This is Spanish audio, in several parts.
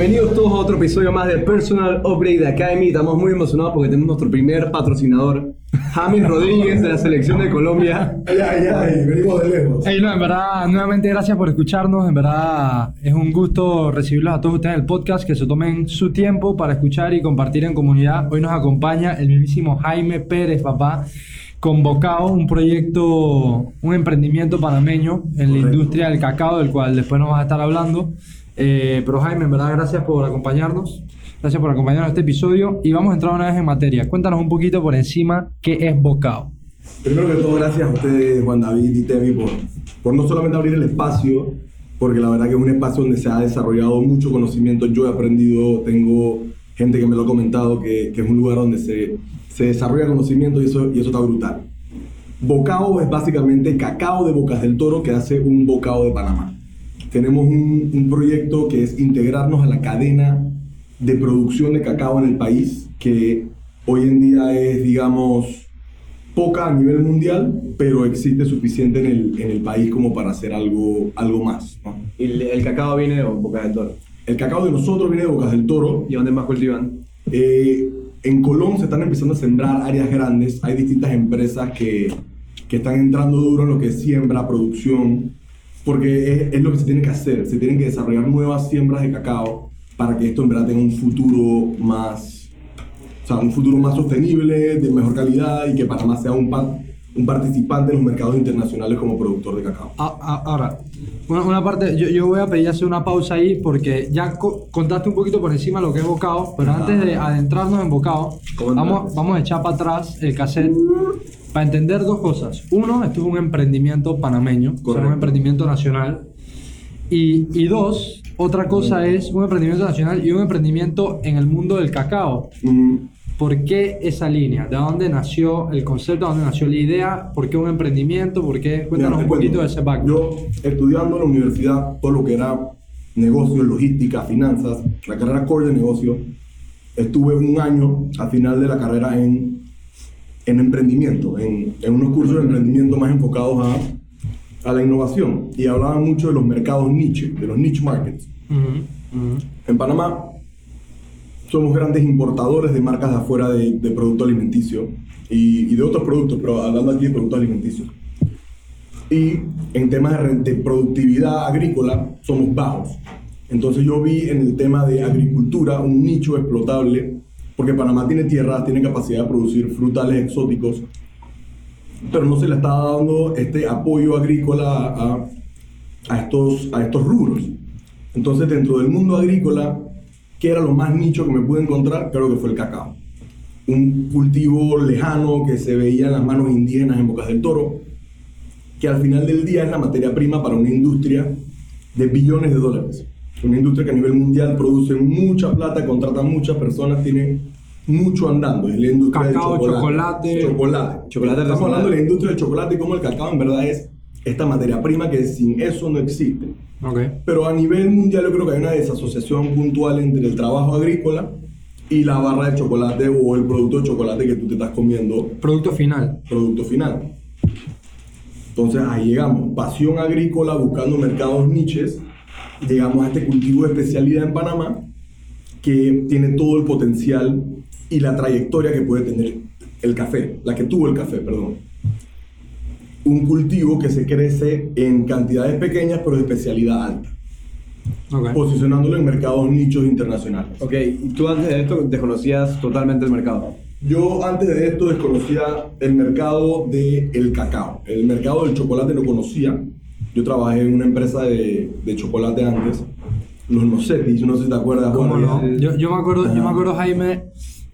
Bienvenidos todos a otro episodio más de Personal Upgrade Academy. Estamos muy emocionados porque tenemos nuestro primer patrocinador, James Rodríguez de la selección de Colombia. Ay, ay, ay, venimos de lejos. Hey, no, en verdad, nuevamente gracias por escucharnos. En verdad, es un gusto recibirlos a todos ustedes en el podcast, que se tomen su tiempo para escuchar y compartir en comunidad. Hoy nos acompaña el mismísimo Jaime Pérez, papá, convocado un proyecto, un emprendimiento panameño en la industria del cacao, del cual después nos vas a estar hablando. Eh, pero Jaime, en verdad, gracias por acompañarnos. Gracias por acompañarnos en este episodio y vamos a entrar una vez en materia. Cuéntanos un poquito por encima qué es Bocao. Primero que todo, gracias a ustedes, Juan David y Temi, por, por no solamente abrir el espacio, porque la verdad que es un espacio donde se ha desarrollado mucho conocimiento. Yo he aprendido, tengo gente que me lo ha comentado, que, que es un lugar donde se, se desarrolla conocimiento y eso, y eso está brutal. Bocao es básicamente cacao de Bocas del Toro que hace un bocado de Panamá. Tenemos un, un proyecto que es integrarnos a la cadena de producción de cacao en el país, que hoy en día es, digamos, poca a nivel mundial, pero existe suficiente en el, en el país como para hacer algo, algo más. ¿no? Y el, el cacao viene de Boca del Toro. El cacao de nosotros viene de Bocas del Toro. ¿Y dónde más cultivan? Eh, en Colón se están empezando a sembrar áreas grandes. Hay distintas empresas que, que están entrando duro en lo que es siembra, producción, porque es, es lo que se tiene que hacer. Se tienen que desarrollar nuevas siembras de cacao para que esto en verdad tenga un futuro más, o sea, un futuro más sostenible, de mejor calidad y que Panamá sea un, pa- un participante en los mercados internacionales como productor de cacao. A- a- Ahora, una, una parte, yo, yo voy a pedir hacer una pausa ahí porque ya co- contaste un poquito por encima lo que es Bocao, pero antes de adentrarnos en Bocao, ¿Cómo vamos, vamos a echar para atrás el cassette para entender dos cosas. Uno, esto es un emprendimiento panameño, o sea, un emprendimiento nacional. Y, y dos, otra cosa es un emprendimiento nacional y un emprendimiento en el mundo del cacao. ¿Por qué esa línea? ¿De dónde nació el concepto? ¿De dónde nació la idea? ¿Por qué un emprendimiento? ¿Por qué? Cuéntanos Mira, un cuento. poquito de ese background. Yo, estudiando en la universidad, todo lo que era negocios, logística, finanzas, la carrera core de negocio, estuve un año al final de la carrera en, en emprendimiento, en, en unos cursos de emprendimiento más enfocados a, a la innovación. Y hablaban mucho de los mercados niche, de los niche markets. Ujú, ujú. En Panamá somos grandes importadores de marcas de afuera de, de producto alimenticio y, y de otros productos, pero hablando aquí de productos alimenticios. Y en temas de, de productividad agrícola somos bajos. Entonces yo vi en el tema de agricultura un nicho explotable, porque Panamá tiene tierras, tiene capacidad de producir frutales exóticos, pero no se le está dando este apoyo agrícola a, a estos, a estos rubros. Entonces, dentro del mundo agrícola, ¿qué era lo más nicho que me pude encontrar? Creo que fue el cacao. Un cultivo lejano que se veía en las manos indígenas en Bocas del Toro, que al final del día es la materia prima para una industria de billones de dólares. Una industria que a nivel mundial produce mucha plata, contrata muchas personas, tiene mucho andando. Es la industria Cacao, del chocolate. chocolate. Chocolate. Chocolate Estamos hablando de la industria del chocolate y cómo el cacao en verdad es esta materia prima que sin eso no existe. Ok. Pero a nivel mundial yo creo que hay una desasociación puntual entre el trabajo agrícola y la barra de chocolate o el producto de chocolate que tú te estás comiendo, Producto final. producto final. Entonces ahí llegamos, pasión agrícola buscando mercados niches, llegamos a este cultivo de especialidad en Panamá que tiene todo el potencial y la trayectoria que puede tener el café, la que tuvo el café, perdón. Un cultivo que se crece en cantidades pequeñas pero de especialidad alta Ok. posicionándolo en mercados nichos internacionales. Ok, y tú antes de esto desconocías totalmente el mercado. Yo antes de esto desconocía el mercado del cacao. El mercado del chocolate lo conocía. Yo trabajé en una empresa de, de chocolate antes, los Nocetis, no sé si te acuerdas. ¿Cómo no? Yo, yo me acuerdo, yo me acuerdo Jaime,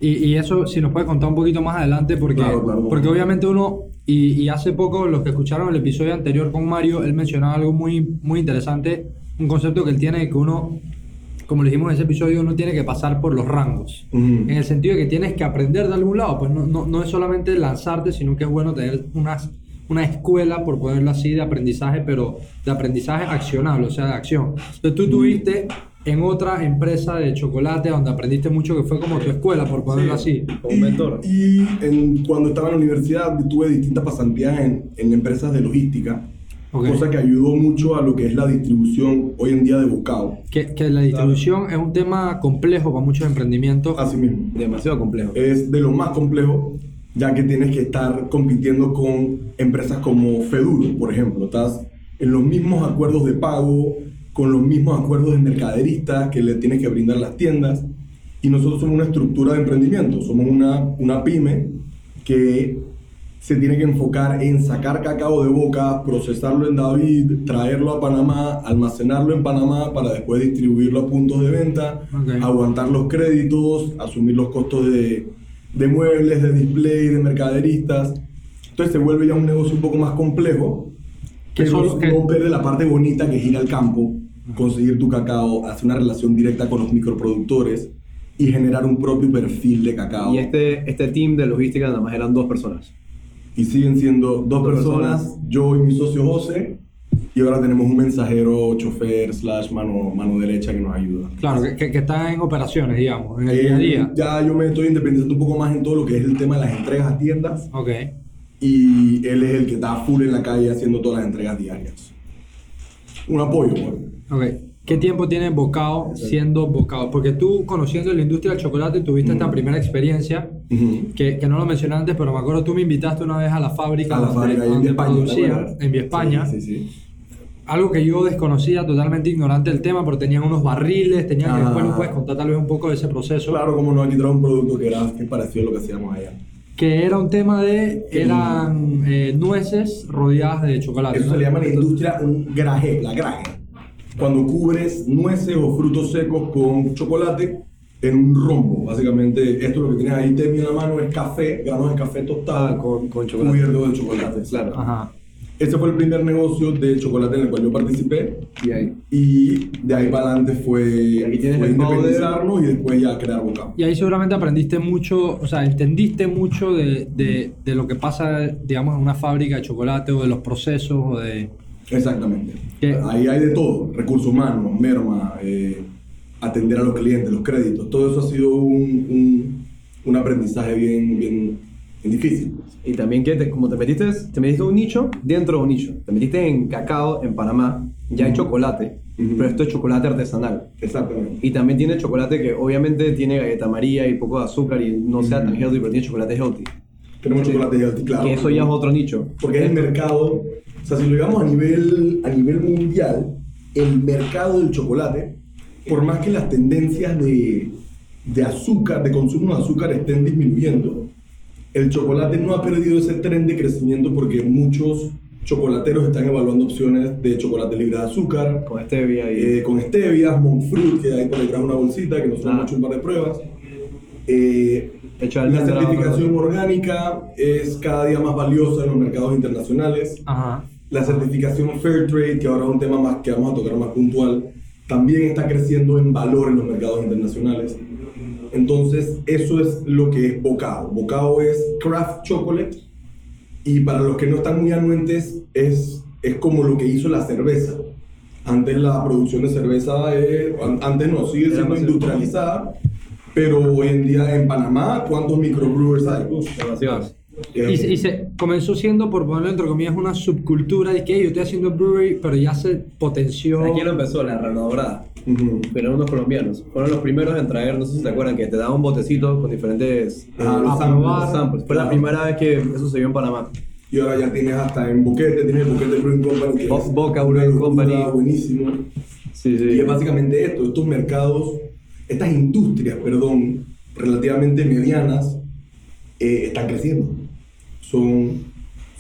y, y eso si nos puede contar un poquito más adelante, porque, Claro, claro. porque obviamente uno, y, y hace poco los que escucharon el episodio anterior con Mario, él mencionaba algo muy, muy interesante, un concepto que él tiene de que uno, como le dijimos en ese episodio, uno tiene que pasar por los rangos. En el sentido de que tienes que aprender de algún lado, pues no, no, no es solamente lanzarte, sino que es bueno tener unas, una escuela, por ponerlo así, de aprendizaje, pero de aprendizaje accionable, o sea, de acción. Entonces tú tuviste en otra empresa de chocolate donde aprendiste mucho, que fue como tu escuela, por ponerlo así. Como mentor. Y en- cuando estaba en la universidad tuve distintas pasantías en, en empresas de logística. Ok. cosa que ayudó mucho a lo que es la distribución hoy en día de bocado. Que, que la distribución es un tema complejo para muchos emprendimientos. Así mismo. Demasiado complejo. Es de lo más complejo, ya que tienes que estar compitiendo con empresas como Feduro, por ejemplo. Estás en los mismos acuerdos de pago, con los mismos acuerdos de mercaderistas que le tienes que brindar las tiendas. Y nosotros somos una estructura de emprendimiento, somos una, una pyme que se tiene que enfocar en sacar cacao de boca, procesarlo en David, traerlo a Panamá, almacenarlo en Panamá para después distribuirlo a puntos de venta, Ok. aguantar los créditos, asumir los costos de, de muebles, de display, de mercaderistas. Entonces se vuelve ya un negocio un poco más complejo, Que solo- que- no pierde la parte bonita que ir al campo, conseguir tu cacao, hacer una relación directa con los microproductores y generar un propio perfil de cacao. Y este, este team de logística nada más eran dos personas. Y siguen siendo dos, Dos personas, personas. yo y mi socio José, y ahora tenemos un mensajero, chofer, slash mano, mano derecha que nos ayuda. Claro, que, que, están en operaciones, digamos, en el día a Eh, día. Ya yo me estoy independizando un poco más en todo lo que es el tema de las entregas a tiendas, Ok. y él es el que está full en la calle haciendo todas las entregas diarias. Un apoyo, pues. Ok. ¿Qué tiempo tiene Bocao siendo Bocao? Porque tú, conociendo la industria del chocolate, tuviste esta primera experiencia, que, que no lo mencioné antes, pero me acuerdo tú me invitaste una vez a la fábrica A la fábrica en España, España. Sí, sí, sí. Algo que yo desconocía, totalmente ignorante del tema, pero tenían unos barriles, tenían que Ah. después nos puedes contar tal vez un poco de ese proceso. Claro, como no, aquí trae un producto que era que pareció a lo que hacíamos allá. Que era un tema de, eran eh, nueces rodeadas de chocolate. Eso ¿no? se le llama en la industria un graje, la graje. Cuando cubres nueces o frutos secos con chocolate en un rombo. Básicamente, esto lo que tienes ahí, Temi, en la mano es café, granos de café tostado Ah, con, con chocolate. cubierto de chocolate. Claro. Ajá. Ese fue el primer negocio de chocolate en el cual yo participé. Y ahí. Y de ahí para adelante fue, Aquí tienes fue el y después ya crear bocado. Y ahí seguramente aprendiste mucho, o sea, entendiste mucho de, de, de lo que pasa, digamos, en una fábrica de chocolate o de los procesos o de... Exactamente. ¿Qué? Ahí hay de todo, recursos humanos, merma, eh, atender a los clientes, los créditos, todo eso ha sido un, un, un aprendizaje bien, bien, bien difícil. Y también que te- como te metiste, te metiste un nicho dentro de un nicho. Te metiste en cacao en Panamá, ya hay chocolate, Ujú. pero esto es chocolate artesanal. Exactamente. Y también tiene chocolate que obviamente tiene galleta María y poco de azúcar y no sea tan healthy, pero tiene chocolate healthy. Tenemos chocolate healthy, claro. Que eso ya es otro nicho. Porque es el mercado, o sea, si lo digamos a nivel, a nivel mundial, el mercado del chocolate, por más que las tendencias de, de azúcar, de consumo de azúcar estén disminuyendo, el chocolate no ha perdido ese tren de crecimiento porque muchos chocolateros están evaluando opciones de chocolate libre de azúcar, Con stevia y... eh, con stevia, monk fruit, que ahí por detrás una bolsita, que nosotros Ah. hemos hecho un par de pruebas. Eh, la certificación orgánica es cada día más valiosa en los mercados internacionales. Ajá. La certificación Fair Trade, que ahora es un tema más que vamos a tocar más puntual, también está creciendo en valor en los mercados internacionales. Entonces, eso es lo que es Bocado. Bocado es craft chocolate y para los que no están muy anuentes, es, es como lo que hizo la cerveza. Antes la producción de cerveza, an- antes no, sigue siendo industrializada, pero hoy en día en Panamá, ¿cuántos microbrewers hay? Uf, Demasiados. Y, se- y se comenzó siendo, por ponerlo entre comillas, una subcultura de que yo estoy haciendo brewery, pero ya se potenció. Aquí no empezó la renovada. ujú. Fueron unos colombianos. Fueron los primeros en traer, no sé si se acuerdan, que te daban un botecito con diferentes Ah, los a samples. samples. Fue la Claro. primera vez que eso se vio en Panamá. Y ahora ya tienes hasta en Boquete, tienes el Boquete Brewing Company, que Bo- es Boca Brewing Company. buenísimo. Sí, Y es básicamente esto, estos mercados, estas industrias, perdón, relativamente medianas, eh, están creciendo. Son,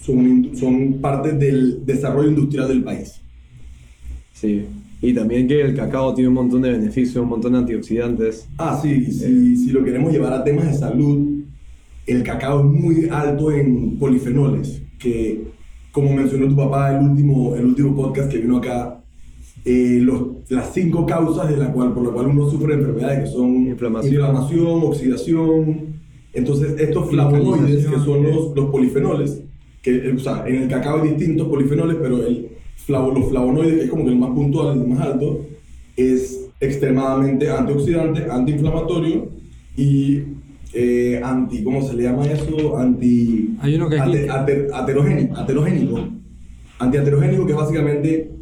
son, son parte del desarrollo industrial del país. Sí. Y también que el cacao tiene un montón de beneficios, un montón de antioxidantes. Ah, sí, si, si lo queremos llevar a temas de salud, el cacao es muy alto en polifenoles, que como mencionó tu papá el último, el último podcast que vino acá, eh, los, las cinco causas de la cual, por las cuales uno sufre enfermedades que son Inflamación. inflamación, oxidación. Entonces, estos flavonoides, que son los, los polifenoles, que eh, o sea, en el cacao hay distintos polifenoles, pero el flavo, los flavonoides, que es como que el más puntual, el más alto, es extremadamente antioxidante, antiinflamatorio y eh, anti, ¿cómo se le llama eso? Anti... Hay uno que ater- aterogénico, aterogénico. Antiaterogénico, que es básicamente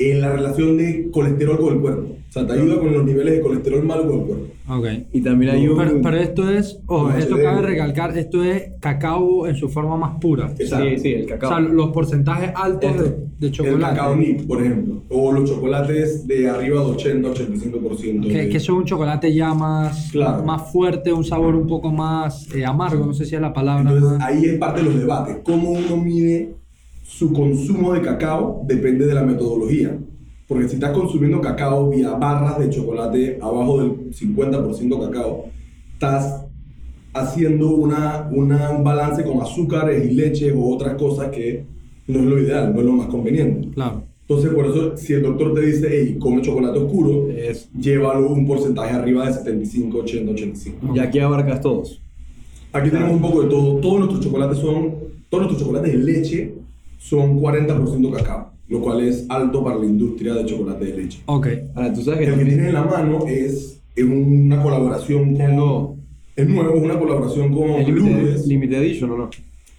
en la relación de colesterol con el cuerpo. O sea, te ayuda con los niveles de colesterol malo con el cuerpo. Ok. Y también un... Pero, pero esto es, ojo, esto cabe recalcar, esto es cacao en su forma más pura. Exacto. Sí, sí, el O cacao. sea, los porcentajes altos Esto, de, de El chocolate. cacao nip, por ejemplo. O los chocolates de arriba de 80-85%. Que, de- que eso es un chocolate ya más, Claro. más fuerte, un sabor un poco más eh, amargo, no sé si es la palabra. Entonces ahí es parte de los debates. Cómo uno mide su consumo de cacao depende de la metodología. Porque si estás consumiendo cacao vía barras de chocolate abajo del 50% cacao, estás haciendo una, una- un balance con azúcares y leches o otras cosas que no es lo ideal, no es lo más conveniente. Claro. Entonces, por eso, si el doctor te dice, hey, come chocolate oscuro, Es- llévalo un porcentaje arriba de 75, 80, 85. Y aquí abarcas todos. Aquí tenemos un poco de todo. Todos nuestros chocolates son, todos nuestros chocolates de leche son 40% cacao, lo cual es alto para la industria de chocolate de leche. Ok. Ahora, tú sabes que El que tienes en la mano es, es una colaboración con... Es nuevo. Es nuevo, es una colaboración con el limited, Lourdes. limited edition, ¿o no?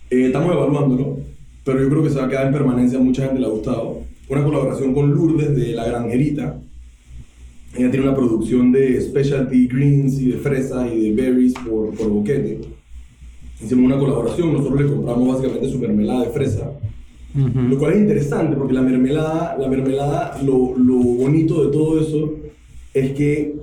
Eh, estamos evaluándolo, pero yo creo que se va a quedar en permanencia, a mucha gente le ha gustado. Una colaboración con Lourdes de La Granjerita. Ella tiene una producción de specialty greens y de fresas y de berries por, por boquete. Hicimos una colaboración, nosotros le compramos básicamente su mermelada de fresa. Lo cual es interesante porque la mermelada, la mermelada lo, lo bonito de todo eso es que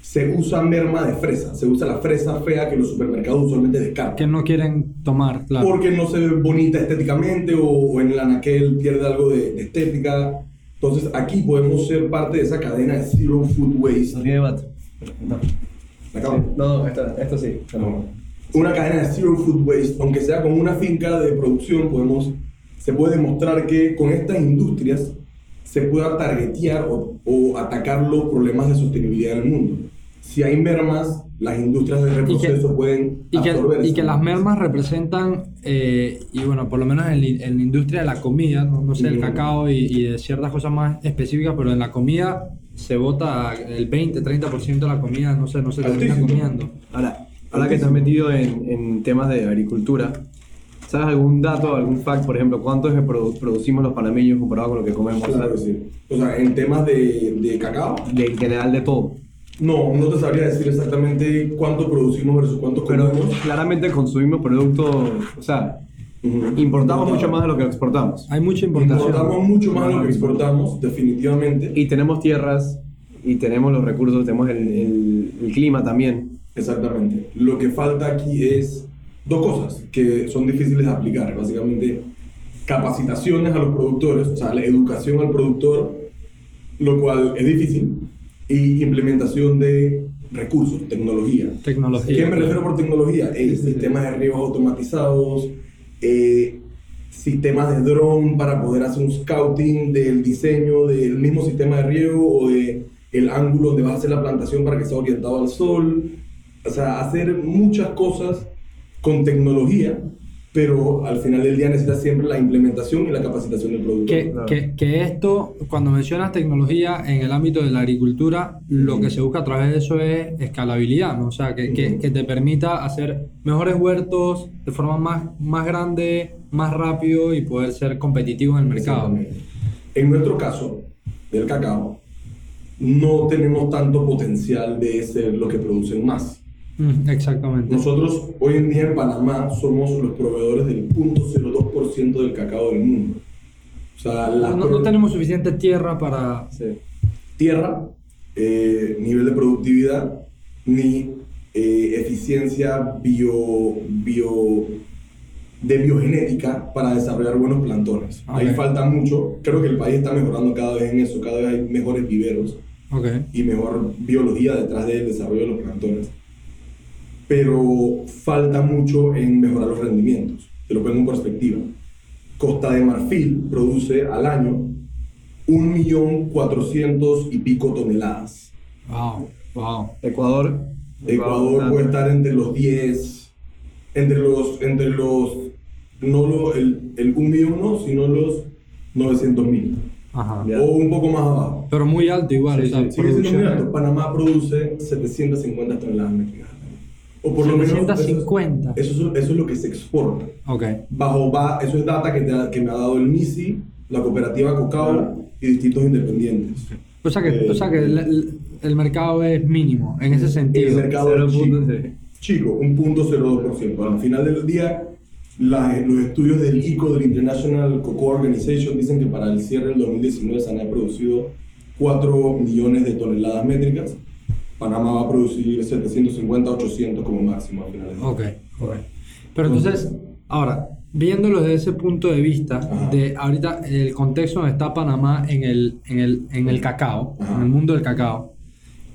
se usa merma de fresa, se usa la fresa fea que los supermercados usualmente descartan. Que no quieren tomar, claro. Porque no se ve bonita estéticamente o, o en el anaquel pierde algo de, de estética. Entonces aquí podemos ser parte de esa cadena de zero food waste. No tiene debate. No. ¿Me acabo? No, no, esto, esto sí. Una cadena de zero food waste, aunque sea con una finca de producción, podemos, se puede demostrar que con estas industrias se pueda targetear o, o atacar los problemas de sostenibilidad en el mundo. Si hay mermas, las industrias de reproceso pueden Y que, absorber y que las mermas representan, eh, y bueno, por lo menos en, la industria de la comida, no, no sé, el Mm. cacao y, y de ciertas cosas más específicas, pero en la comida se bota el 20, 30% de la comida, no sé, no se termina Altísimo. comiendo. Ahora, ahora que estás metido en, en temas de agricultura, ¿sabes algún dato, algún fact, por ejemplo, cuánto es que produ- producimos los panameños comparado con lo que comemos? Claro que sí. O sea, en temas de, de cacao, De, en general de todo. no, no te sabría decir exactamente cuánto producimos versus cuánto Pero comemos. claramente consumimos productos, o sea, Ujú. importamos No, mucho más de lo que exportamos. Hay mucha importación. Importamos mucho más de lo que exportamos, definitivamente. Y tenemos tierras, y tenemos los recursos, tenemos el, el- el clima también. Exactamente. Lo que falta aquí es dos cosas que son difíciles de aplicar. Básicamente, capacitaciones a los productores, o sea, la educación al productor, lo cual es difícil, y implementación de recursos, tecnología. Tecnología. ¿Qué me refiero por tecnología? Eh, sistemas de riegos automatizados, eh, sistemas de drone para poder hacer un scouting del diseño del mismo sistema de riego o de el ángulo donde va a hacer la plantación para que sea orientado al sol. O sea, hacer muchas cosas con tecnología, pero al final del día necesitas siempre la implementación y la capacitación del productor. Que, Claro. que, que esto, cuando mencionas tecnología en el ámbito de la agricultura, lo que se busca a través de eso es escalabilidad, ¿no? O sea, que, te permita hacer mejores huertos de forma más, más grande, más rápido y poder ser competitivo en el mercado. En nuestro caso, del cacao, no tenemos tanto potencial de ser lo que producen más. Exactamente. Nosotros hoy en día en Panamá somos los proveedores del 0.02% del cacao del mundo. O sea, la No, no tenemos suficiente tierra para... Sí. tierra, eh, nivel de productividad, ni eh, eficiencia bio, bio, de biogenética para desarrollar buenos plantones. Ahí Ok. falta mucho. Creo que el país está mejorando cada vez en eso. Cada vez hay mejores viveros Ok. y mejor biología detrás del desarrollo de los plantones. Pero falta mucho en mejorar los rendimientos. Te lo pongo en perspectiva. Costa de Marfil produce al año 1.400.000 y pico toneladas. Wow. Wow. Ecuador. Ecuador puede estar entre los 10, entre los, entre los, no lo, el, el 1 millón no, sino los 900.000. Ajá. O un poco más abajo. Pero muy alto igual. Sí, o sea, sí. Muy alto. Panamá produce 750 toneladas métricas. O por lo menos 750. Eso es, eso, es, eso es lo que se exporta. Ok. Bajo, va, eso es data que, te que me ha dado el MISI la cooperativa Cocao y distintos independientes. O sea que, Eh, o sea que el, el- el mercado es mínimo en ese sentido. El mercado es chico, chico, un punto 0.02%. Al final del día, la- los estudios del ICO, del International Cocoa Organization, dicen que para el cierre del 2019 se han producido 4 millones de toneladas métricas. Panamá va a producir 750, 800 como máximo al final del día. Ok, ok. Pero entonces, ahora, viéndolo desde ese punto de vista, Ajá. de ahorita el contexto donde está Panamá en el, en el, en el cacao, Ajá. en el mundo del cacao,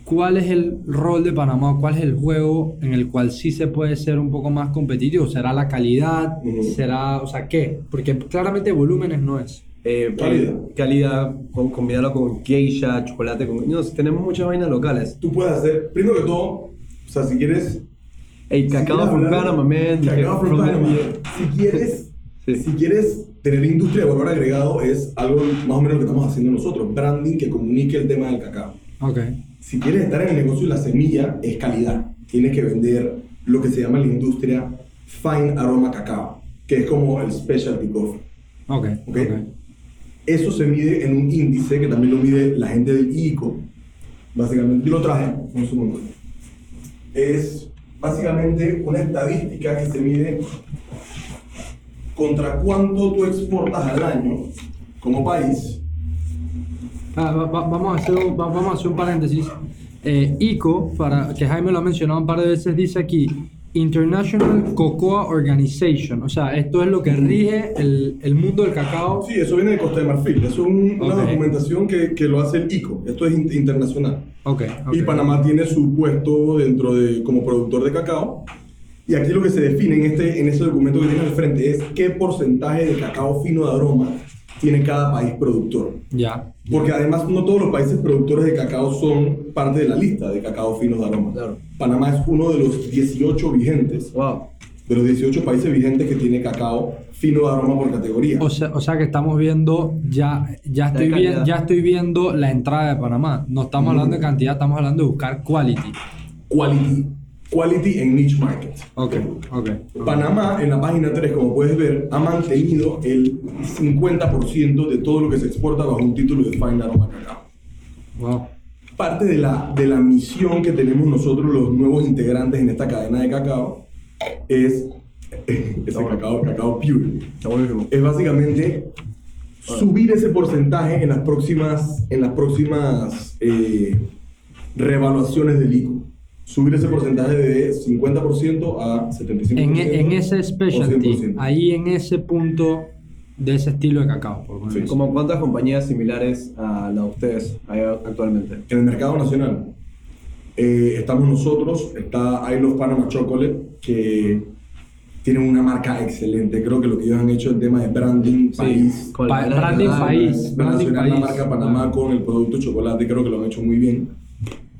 ¿cuál es el rol de Panamá? ¿Cuál es el juego en el cual sí se puede ser un poco más competitivo? ¿Será la calidad? Ujú. ¿Será, o sea, qué? Porque claramente volúmenes no es. Eh, Calidad. calidad, con, combinarlo con geisha, chocolate, con... No, si tenemos muchas vainas locales. Tú puedes hacer, primero que todo, o sea, si quieres Hey, cacao quieres from Panama, man. Cacao from From Panama. India. Si quieres, Sí. si quieres tener industria de valor agregado, es algo más o menos lo que estamos haciendo nosotros. Branding que comunique el tema del cacao. Ok. Si quieres estar en el negocio de la semilla, es calidad. Tienes que vender lo que se llama en la industria fine aroma cacao, que es como el specialty coffee. Ok. Ok. ok. Eso se mide en un índice que también lo mide la gente del ICO. Básicamente, yo lo traje, un segundo. Es básicamente una estadística que se mide contra cuánto tú exportas al año como país. Ah, va- va- vamos, a hacer, un- va- vamos a hacer un paréntesis. Eh, ICO, para, que Jaime lo ha mencionado un par de veces, dice aquí International Cocoa Organization. O sea, esto es lo que rige el, el mundo del cacao. Sí, eso viene de Costa de Marfil. Eso es un- una documentación que, que lo hace el ICO. Esto es in- internacional. Ok, ok. Y Panamá tiene su puesto dentro de como productor de cacao. Y aquí lo que se define en este en ese documento que tiene al frente es qué porcentaje de cacao fino de aroma tiene cada país productor. Ya. Porque además no todos los países productores de cacao son parte de la lista de cacao finos de aroma. Claro. Panamá es uno de los 18 vigentes, Wow. de los 18 países vigentes que tiene cacao fino de aroma por categoría. O sea, o sea que estamos viendo, ya, ya, estoy vi- ya estoy viendo la entrada de Panamá. No estamos hablando de cantidad, estamos hablando de buscar quality. Quality, quality en niche market. Ok, ok. Panamá, en la página 3, como puedes ver, ha mantenido el 50% de todo lo que se exporta bajo un título de Fine Aroma Cacao. Wow. Parte de la, de la misión que tenemos nosotros, los nuevos integrantes en esta cadena de cacao, es ese cacao, cacao pure. Está buenísimo. Es básicamente subir ese porcentaje en las próximas, en las próximas eh, revaluaciones del ICO. Subir ese porcentaje de 50% a 75%. En, e- en ese specialty, 100%. ahí en ese punto de ese estilo de cacao. Por Sí. ¿Como cuántas compañías similares a la de ustedes hay actualmente? En el mercado nacional eh, estamos nosotros, está I Love Panama Chocolate, que tienen una marca excelente. Creo que lo que ellos han hecho en tema de branding, país, con Pa- la- branding la- país. branding relacionar la país. marca Panamá con el producto chocolate, creo que lo han hecho muy bien.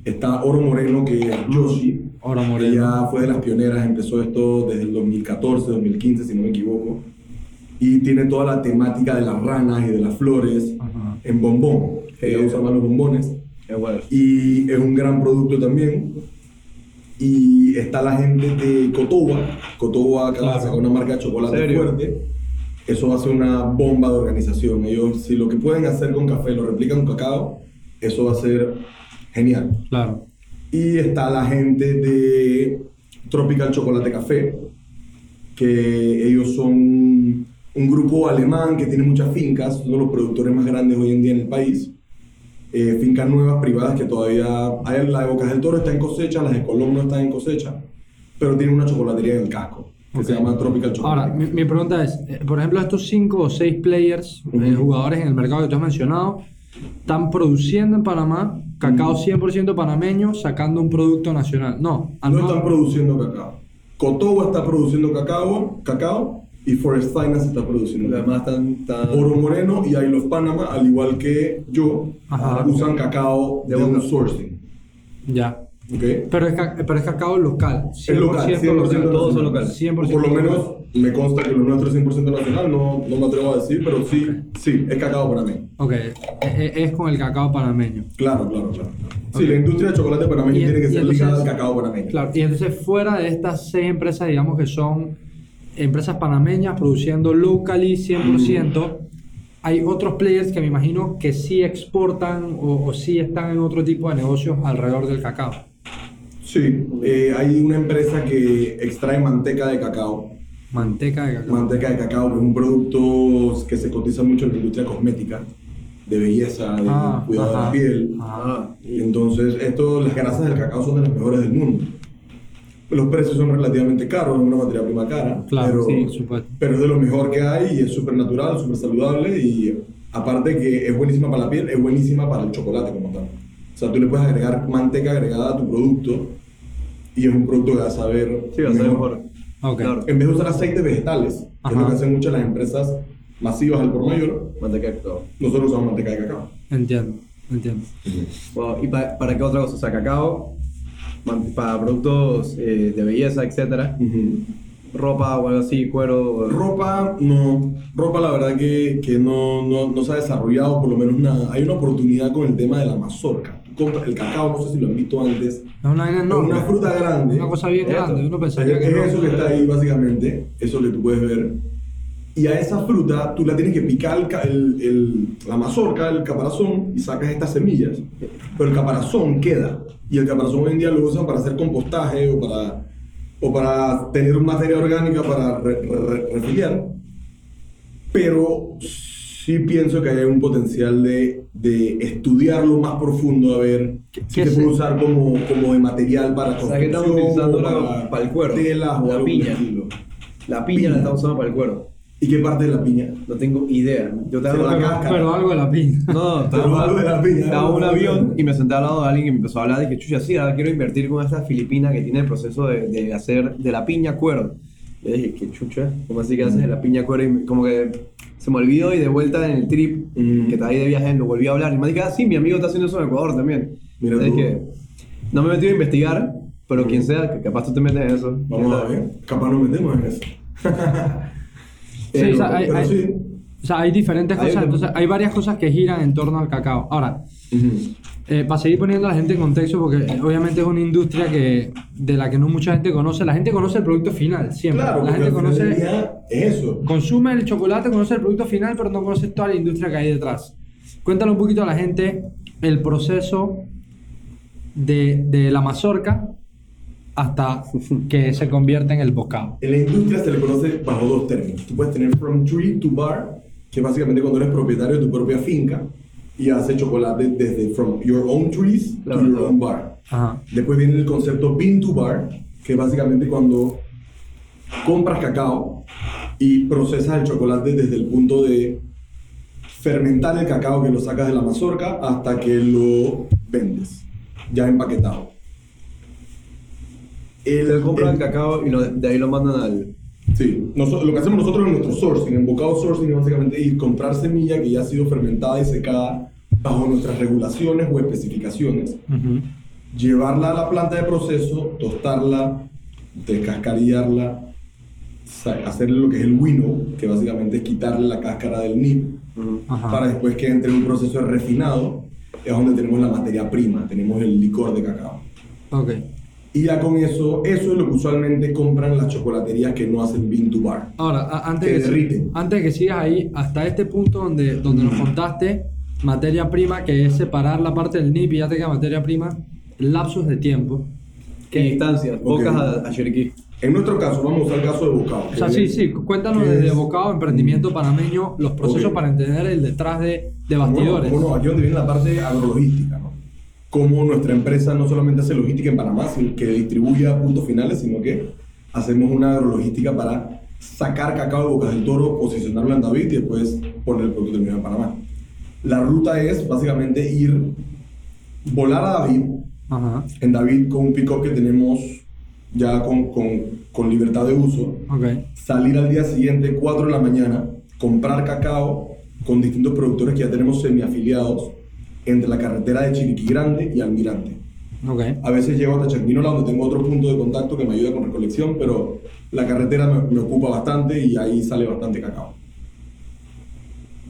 Está Oro Moreno, que es Yoshi. Oro Moreno. Ella fue de las pioneras, empezó esto desde el 2014, 2015, si no me equivoco. Y tiene toda la temática de las ranas y de las flores Ajá. en bombón. Ella usa más los bombones. Y es un gran producto también. Y está la gente de Cotoba. Cotoba acaba de Claro. sacar una marca de chocolate fuerte. Eso va a ser una bomba de organización. Ellos, si lo que pueden hacer con café lo replican con cacao, eso va a ser genial. Claro. Y está la gente de Tropical Chocolate Café, que ellos son un grupo alemán que tiene muchas fincas, uno de los productores más grandes hoy en día en el país. Eh, fincas nuevas, privadas, que todavía... Hay, la de Bocas del Toro está en cosecha, las de Colón no están en cosecha, pero tiene una chocolatería en el casco, que se llama Tropical Chocolate Ahora, mi, mi pregunta es, eh, por ejemplo, estos cinco o seis players, eh, jugadores en el mercado que tú has mencionado, están produciendo en Panamá cacao 100% panameño, sacando un producto nacional. No, al no no- están produciendo cacao. Cotoba está produciendo cacao, cacao y Forest Finance está produciendo Los cacao. demás están... Oro Moreno y I Love Panama, al igual que yo, Ajá. usan cacao de, De un sourcing. Ya. ¿Ok? Pero es, pero es cacao local. 100% Es local, 100% local. todos son locales. 100% Por lo menos me consta que lo nuestro es 100% nacional, no, no me atrevo a decir, pero sí, sí, es cacao para mí. Ok, e- e- es con el cacao panameño. Claro, claro, claro. Sí, la industria de chocolate panameño Y en- tiene que ser entonces- ligada al cacao panameño. Claro, y entonces fuera de estas seis empresas, digamos que son empresas panameñas produciendo locally 100%, hay otros players que me imagino que sí exportan o, o sí están en otro tipo de negocios alrededor del cacao. Sí, eh, hay una empresa que extrae manteca de cacao. Manteca de cacao. Manteca de cacao, que es un producto que se cotiza mucho en la industria cosmética, de belleza, de Ah, cuidado de ajá. la piel. Ah. Y entonces, esto, las grasas del cacao son de las mejores del mundo. Los precios son relativamente caros, es una materia prima cara, Claro, pero, sí, pero es de lo mejor que hay y es súper natural, súper saludable y aparte que es buenísima para la piel, es buenísima para el chocolate como tal. O sea, tú le puedes agregar manteca agregada a tu producto y es un producto que va a saber Sí, va a ser mejor. Ok. Claro. En vez de usar aceites vegetales, que es Ajá. lo que hacen muchas las empresas masivas al por mayor, Manteca de cacao. nosotros usamos manteca de cacao. Entiendo, entiendo. Wow, ¿Y pa- para qué otra cosa? O sea, cacao, para productos eh, de belleza, etcétera. Ropa o algo así, cuero. Ropa, no. Ropa, la verdad que, que no, no, no se ha desarrollado, por lo menos nada. Hay una oportunidad con el tema de la mazorca. Tú compras el cacao, no sé si lo han visto antes. Es una vaina Es enorme. una fruta grande. Una cosa bien grande. Uno pensaría que es no. eso que está ahí, básicamente. Eso que tú puedes ver. Y a esa fruta tú la tienes que picar el ca- el- el- la mazorca, el caparazón, y sacas estas semillas. Pero el caparazón queda. Y el caparazón hoy en día lo usan para hacer compostaje o para, o para tener materia orgánica para re- re- re- refiliar. Pero sí pienso que hay un potencial de, de estudiarlo más profundo, a ver ¿Qué- se puede usar como, como de material para O sea, que estamos construcción, utilizando para el cuero. telas o La piña. estilo. La piña la estamos usando para el cuero. ¿Y qué parte de la piña? No tengo idea. Yo te hago la cáscara. Pero algo de la piña. No, Pero algo de la piña, estaba en un avión piña. y me senté al lado de alguien que me empezó a hablar. Dije, chucha, sí, ahora quiero invertir con esta filipina que tiene el proceso de, de hacer de la piña cuero. Le dije, ¿qué chucha? ¿Cómo así que haces de la piña cuero? Y me- como que se me olvidó y de vuelta en el trip, Mm. que estaba ahí de viaje, lo volví a hablar. Y me dije, ah, sí, mi amigo está haciendo eso en Ecuador también. Mira Le tú. dije, no me he metido a investigar, pero quien sea, que capaz tú te metes en eso. Vamos a ver. Capaz nos metemos en eso. Sí, Eh, o sea, hay, pero hay- sí. o sea, hay diferentes Hay cosas. otro- Entonces, hay varias cosas que giran en torno al cacao. Ahora, eh, para seguir poniendo a la gente en contexto, porque obviamente es una industria que, de la que no mucha gente conoce. La gente conoce el producto final, siempre. Claro, la gente conoce, eso. consume el chocolate, conoce el producto final, pero no conoce toda la industria que hay detrás. Cuéntale un poquito a la gente el proceso de, de la mazorca hasta que se convierte en el bocado. En la industria se le conoce bajo dos términos. Tú puedes tener from tree to bar, que es básicamente cuando eres propietario de tu propia finca y haces chocolate desde from your own trees to your own bar. Ajá. Después viene el concepto bean to bar, que es básicamente cuando compras cacao y procesas el chocolate desde el punto de fermentar el cacao que lo sacas de la mazorca hasta que lo vendes, ya empaquetado. El- Se compra el el- cacao y lo- de ahí lo mandan al. Sí, Noso- lo que hacemos nosotros en nuestro sourcing, en bocado sourcing, es básicamente ir comprar semilla que ya ha sido fermentada y secada bajo nuestras regulaciones o especificaciones, Ujú. llevarla a la planta de proceso, tostarla, descascarillarla, hacerle lo que es el winnow, que básicamente es quitarle la cáscara del nib, Ajá. para después que entre en un proceso refinado, es donde tenemos la materia prima, tenemos el licor de cacao. Ok. Y ya con eso, eso es lo que usualmente compran las chocolaterías que no hacen bean to bar. Ahora, antes, Que que, antes de que sigas ahí, hasta este punto donde, donde nos contaste materia prima, que es separar la parte del NIP y ya te queda materia prima, lapsos de tiempo. ¿Qué distancias? Pocas Ok. a, a Chiriquí. En nuestro caso, vamos a usar el caso de Bocado. O sea, sí, sí, cuéntanos desde es- Bocado, emprendimiento panameño, los procesos Ok. para entender el detrás de, de Bueno, bastidores. bueno, aquí donde viene la parte agrologística, ¿no? Cómo nuestra empresa no solamente hace logística en Panamá, sino que distribuye a puntos finales, sino que hacemos una agrologística para sacar cacao de Bocas del Toro, posicionarlo en David y después poner el producto terminado en Panamá. La ruta es básicamente ir, volar a David, Ajá, en David con un pick-up que tenemos ya con, con, con libertad de uso, ok. salir al día siguiente, 4 de la mañana, comprar cacao con distintos productores que ya tenemos semiafiliados entre la carretera de Chiriquí Grande y Almirante. Ok. A veces llego hasta Chanquinola donde tengo otro punto de contacto que me ayuda con recolección, pero la carretera me, me ocupa bastante y ahí sale bastante cacao.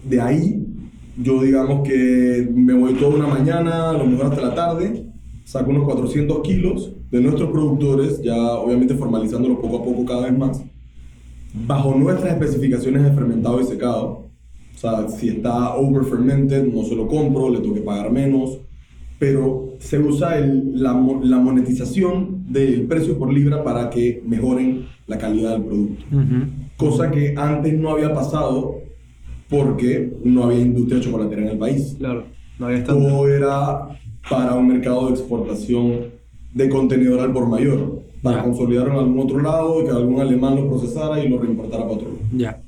De ahí, yo digamos que me voy toda una mañana, a lo mejor hasta la tarde, saco unos 400 kilos de nuestros productores, ya obviamente formalizándolo poco a poco cada vez más, bajo nuestras especificaciones de fermentado y secado. Sea, si está over fermented, no se lo compro, le tengo que pagar menos. Pero se usa el- la, la monetización del precio por libra para que mejoren la calidad del producto. Ujú. Cosa que antes no había pasado porque no había industria chocolatera en el país. Claro, no había estándar. Todo era para un mercado de exportación de contenedor al por mayor, para Ya. consolidarlo en algún otro lado y que algún alemán lo procesara y lo reimportara para otro lado. Ya.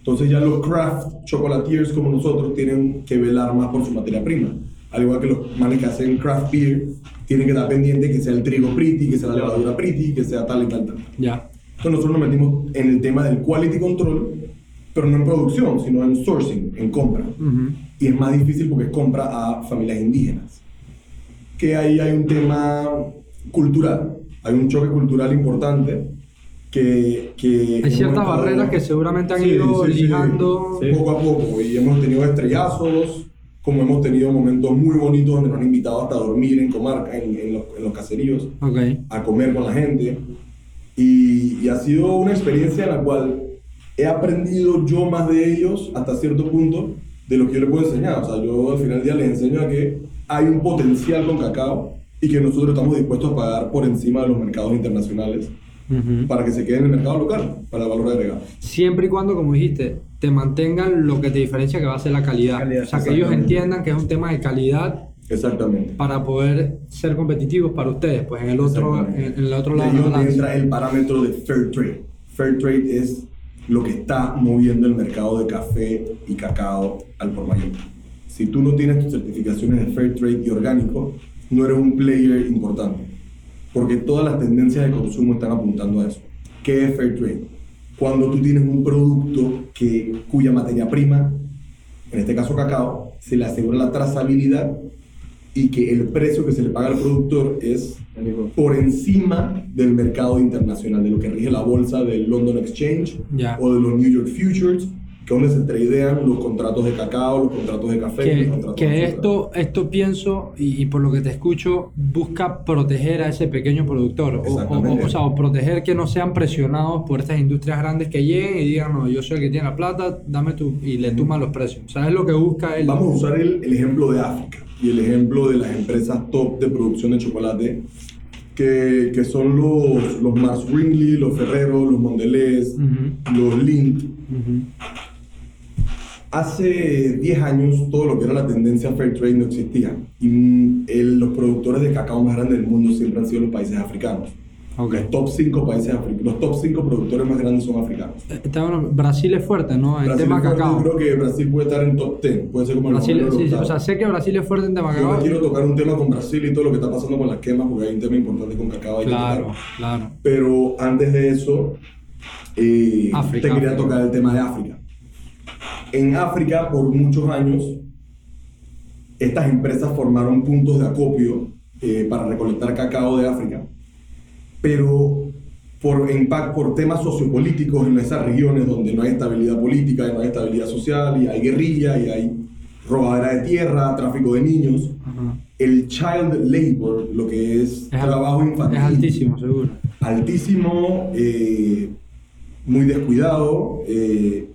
Entonces ya los craft chocolatiers como nosotros tienen que velar más por su materia prima. Al igual que los manes que hacen craft beer, tienen que estar pendiente que sea el trigo pretty, que sea la levadura pretty, que sea tal y tal, tal. Ya. Entonces nosotros nos metimos en el tema del quality control, pero no en producción, sino en sourcing, en compra. Ujú. Y es más difícil porque es compra a familias indígenas. Que ahí hay un tema cultural, hay un choque cultural importante que... que Hay ciertas estado- barreras que seguramente han Sí, ido sí, ligando. Sí. Poco a poco, y hemos tenido estrellazos, como hemos tenido momentos muy bonitos donde nos han invitado hasta a dormir en comarca, en, en los, en los caseríos Ok. a comer con la gente. Y, y ha sido una experiencia en la cual he aprendido yo más de ellos hasta cierto punto de lo que yo les puedo enseñar. O sea, yo al final del día les enseño a que hay un potencial con cacao y que nosotros estamos dispuestos a pagar por encima de los mercados internacionales Ujú. para que se quede en el mercado local, para el valor agregado. Siempre y cuando, como dijiste, te mantengan lo que te diferencia que va a ser la calidad. Calidad, o sea, que ellos entiendan que es un tema de calidad Exactamente. para poder ser competitivos para ustedes. Pues en el otro, en, en el otro lado de balanza. entra el parámetro de fair trade. Fair trade es lo que está moviendo el mercado de café y cacao al por mayor. Si tú no tienes tus certificaciones de fair trade y orgánico, no eres un player importante. Porque todas las tendencias de consumo están apuntando a eso. ¿Qué es fair trade? Cuando tú tienes un producto que, cuya materia prima, en este caso cacao, se le asegura la trazabilidad y que el precio que se le paga al productor es por encima del mercado internacional, de lo que rige la bolsa del London Exchange o de los New York Futures, donde se tradean los contratos de cacao, los contratos de café. los que, contratos de que azúcar. esto, esto pienso, y, y por lo que te escucho, busca proteger a ese pequeño productor. O, o, o sea, o proteger que no sean presionados por estas industrias grandes que lleguen y digan, no, yo soy el que tiene la plata, dame tú, y le tuman los precios. O sea, es lo que busca él. Vamos a usar el, el ejemplo de África y el ejemplo de las empresas top de producción de chocolate, que, que son los, los Mars Wrigley, los Ferrero, los Mondelez, los Lindt. ujú. Hace 10 años todo lo que era la tendencia fair trade no existía y mm, el- los productores de cacao más grandes del mundo siempre han sido los países africanos. Ok. Los top 5 países africanos, los top 5 productores más grandes son africanos. Eh, está bueno, Brasil es fuerte, ¿no? En tema fuerte, cacao. Yo creo que Brasil puede estar en top 10, puede ser como el Brasil, el sí, sí, o sea, sé que Brasil es fuerte en tema Yo no cacao. quiero tocar un tema con Brasil y todo lo que está pasando con las quemas, porque hay un tema importante con cacao. que Claro, claro. Pero antes de eso, eh, África, te quería tocar el tema de África. En África, por muchos años, estas empresas formaron puntos de acopio eh, para recolectar cacao de África, pero por, impact, por temas sociopolíticos en esas regiones donde no hay estabilidad política, y no hay estabilidad social, y hay guerrilla, y hay robadera de tierra, tráfico de niños, Ajá. el child labor, lo que es, Es, trabajo infantil, es altísimo, seguro. altísimo, eh, muy descuidado, eh,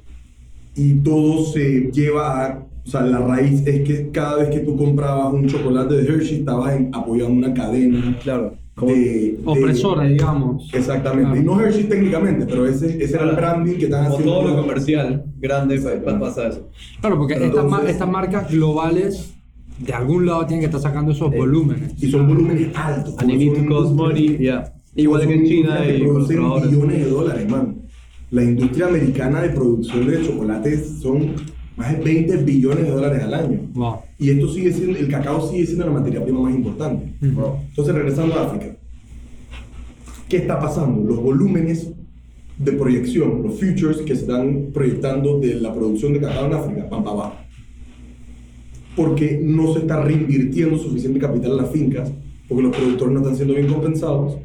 y todo se lleva a, o sea, la raíz es que cada vez que tú comprabas un chocolate de Hershey, estabas en- apoyando una cadena Claro. Como- de, de- Opresora, digamos. Exactamente, Claro. y no Hershey técnicamente, pero ese, ese era el branding que están haciendo. todo lo comercial grande pa- pasa eso. Claro, porque estas, ma- entonces- estas marcas globales de algún lado tienen que estar sacando esos Sí. volúmenes. Y son volúmenes altos. Industrias- money, yeah. Igual que en China que y producen billones de dólares, man. La industria americana de producción de chocolates son más de 20 billones de dólares al año. Wow. Y esto sigue siendo, el cacao sigue siendo la materia prima más importante. Ujú. Entonces, regresando a África, ¿qué está pasando? Los volúmenes de proyección, los futures que se están proyectando de la producción de cacao en África, van para abajo. Porque no se está reinvirtiendo suficiente capital en las fincas, porque los productores no están siendo bien compensados,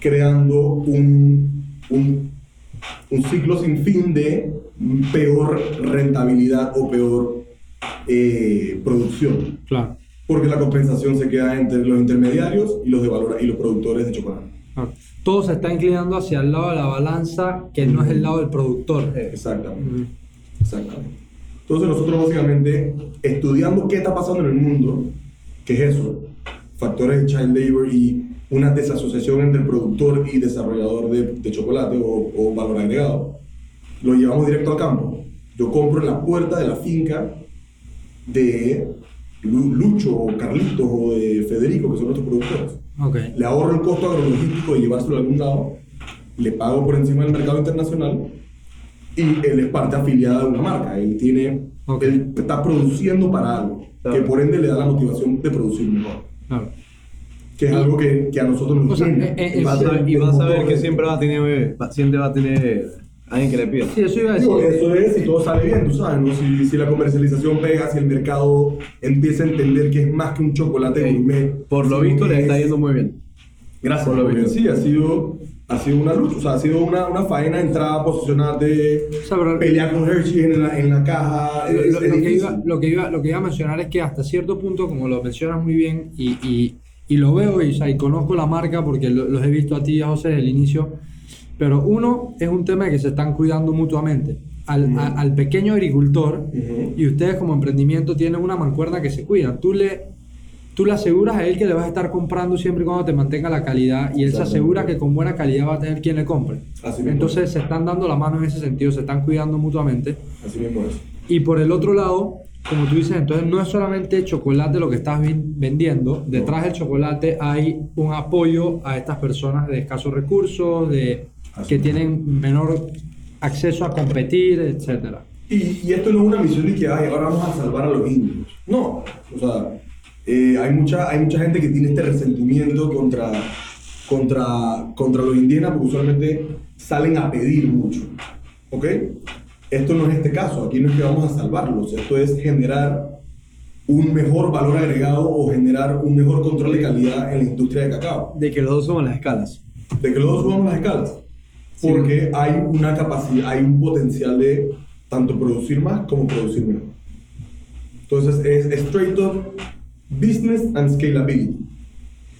creando un, un, un ciclo sin fin de peor rentabilidad o peor eh, producción Claro. porque la compensación se queda entre los intermediarios y los, de valor, y los productores de chocolate. Todo se está inclinando hacia el lado de la balanza que no es el lado del productor. Exactamente. Exactamente. Entonces nosotros básicamente estudiando qué está pasando en el mundo, que es eso, factores de child labor y una desasociación entre productor y desarrollador de, de chocolate o, o valor agregado, lo llevamos directo al campo. Yo compro en la puerta de la finca de Lu- Lucho o Carlitos o de Federico, que son nuestros productores. Ok. Le ahorro el costo agrologístico de llevárselo a algún lado, le pago por encima del mercado internacional y él es parte afiliada de una marca. Él tiene, Ok. él está produciendo para algo, Claro. que por ende le da la motivación de producir mejor. Claro. Que es algo que, que a nosotros nos llena. eh, eh, Y vas a, el- y el vas a ver que siempre va a tener, siempre va a tener alguien que le pida. Sí, eso iba a decir. Digo, eso es si todo sale bien, tú sabes, ¿no? Si, si la comercialización pega, si el mercado empieza a entender que es más que un chocolate Ey, gourmet. Por lo visto le está es- yendo muy bien. Gracias, Por lo visto. sí, ha sido, ha sido una lucha, o sea, ha sido una, una faena entrar, posicionarte, O sea, pero- pelear con Hershey en la, en la caja. Lo, lo- lo que iba, lo, que iba, lo que iba a mencionar es que hasta cierto punto, como lo mencionas muy bien, y, y, y lo veo y, o sea, y conozco la marca porque lo- los he visto a ti y a José desde el inicio, pero uno es un tema de que se están cuidando mutuamente. Al, a- al pequeño agricultor Ujú. y ustedes como emprendimiento tienen una mancuerna que se cuidan. Tú le, tú le aseguras a él que le vas a estar comprando siempre y cuando te mantenga la calidad y él se asegura que con buena calidad va a tener quien le compre. Así Entonces es. se están dando la mano en ese sentido, se están cuidando mutuamente. Así mismo es. Y por el otro lado, como tú dices, entonces no es solamente chocolate lo que estás ven- vendiendo, detrás del chocolate hay un apoyo a estas personas de escasos recursos, de, que tienen menor acceso a competir. Y, y esto no es una misión de que "Ay, ahora vamos a salvar a los indios. No, o sea, eh, hay, mucha, hay mucha gente que tiene este resentimiento contra, contra, contra los indígenas porque usualmente salen a pedir mucho. ¿Ok? Esto no es este caso, aquí no es que vamos a salvarlos, esto es generar un mejor valor agregado o generar un mejor control de calidad en la industria de cacao. De que los dos suban las escalas. De que los dos subamos las escalas. Porque hay una capacidad, hay un potencial de tanto producir más como producir mejor. Entonces es straight up business and scalability.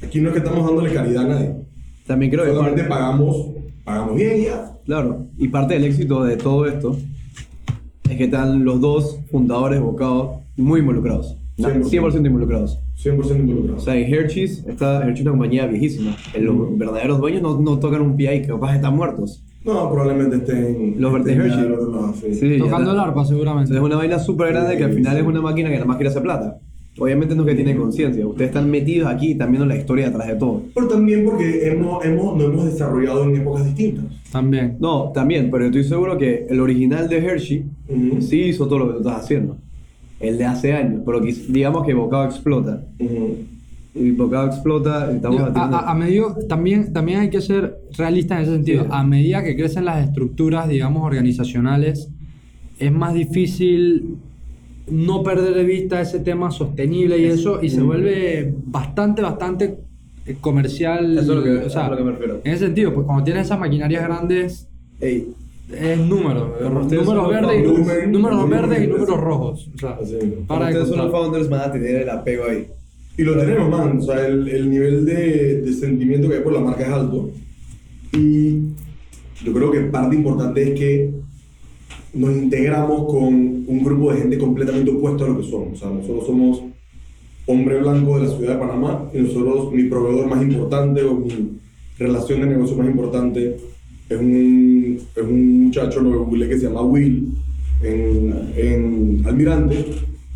Aquí no es que estamos dándole caridad a nadie. También creo que Solamente pagamos, pagamos bien y ya. claro, y parte del éxito de todo esto es que están los dos fundadores de Bocado muy involucrados. 100%. 100% involucrados. 100% involucrado. O sea, en Hershey's, está, Hershey's es una compañía viejísima. Los verdaderos dueños no, no tocan un pie ahí, que capaz están muertos. no, probablemente estén. Los estén Hershey. los demás, sí. Tocando el arpa seguramente. Entonces es una vaina súper grande que al final sí. es una máquina que nada más quiere hacer plata. Obviamente no es que tiene conciencia. Ustedes están metidos aquí y están viendo la historia detrás de todo. Pero también porque hemos, hemos, nos hemos desarrollado en épocas distintas. También. No, también, pero estoy seguro que el original de Hershey sí hizo todo lo que tú estás haciendo. El de hace años, pero que- digamos que Bocado explota. Ujú. Y Bocado explota, estamos A, batiendo- a- a medida, también, también hay que ser realista en ese sentido. Sí. A medida que crecen las estructuras, digamos, organizacionales, es más difícil no perder de vista ese tema sostenible y eso, y se vuelve bastante, bastante eh, comercial. Eso es lo que- o sea, es lo que me refiero. En ese sentido, pues cuando tienes esas maquinarias grandes, Ey, es son Números verdes, y, números verdes y números rojos. O sea, para de ustedes son los founders, van a tener el apego ahí. Y lo tenemos, man. O sea, el, el nivel de, de sentimiento que hay por la marca es alto. Y yo creo que parte importante es que nos integramos con un grupo de gente completamente opuesto a lo que somos. O sea, nosotros somos hombre blanco de la ciudad de Panamá y nosotros, mi proveedor más importante o mi relación de negocio más importante es un, es un muchacho nuevo que se llama Will en, en Almirante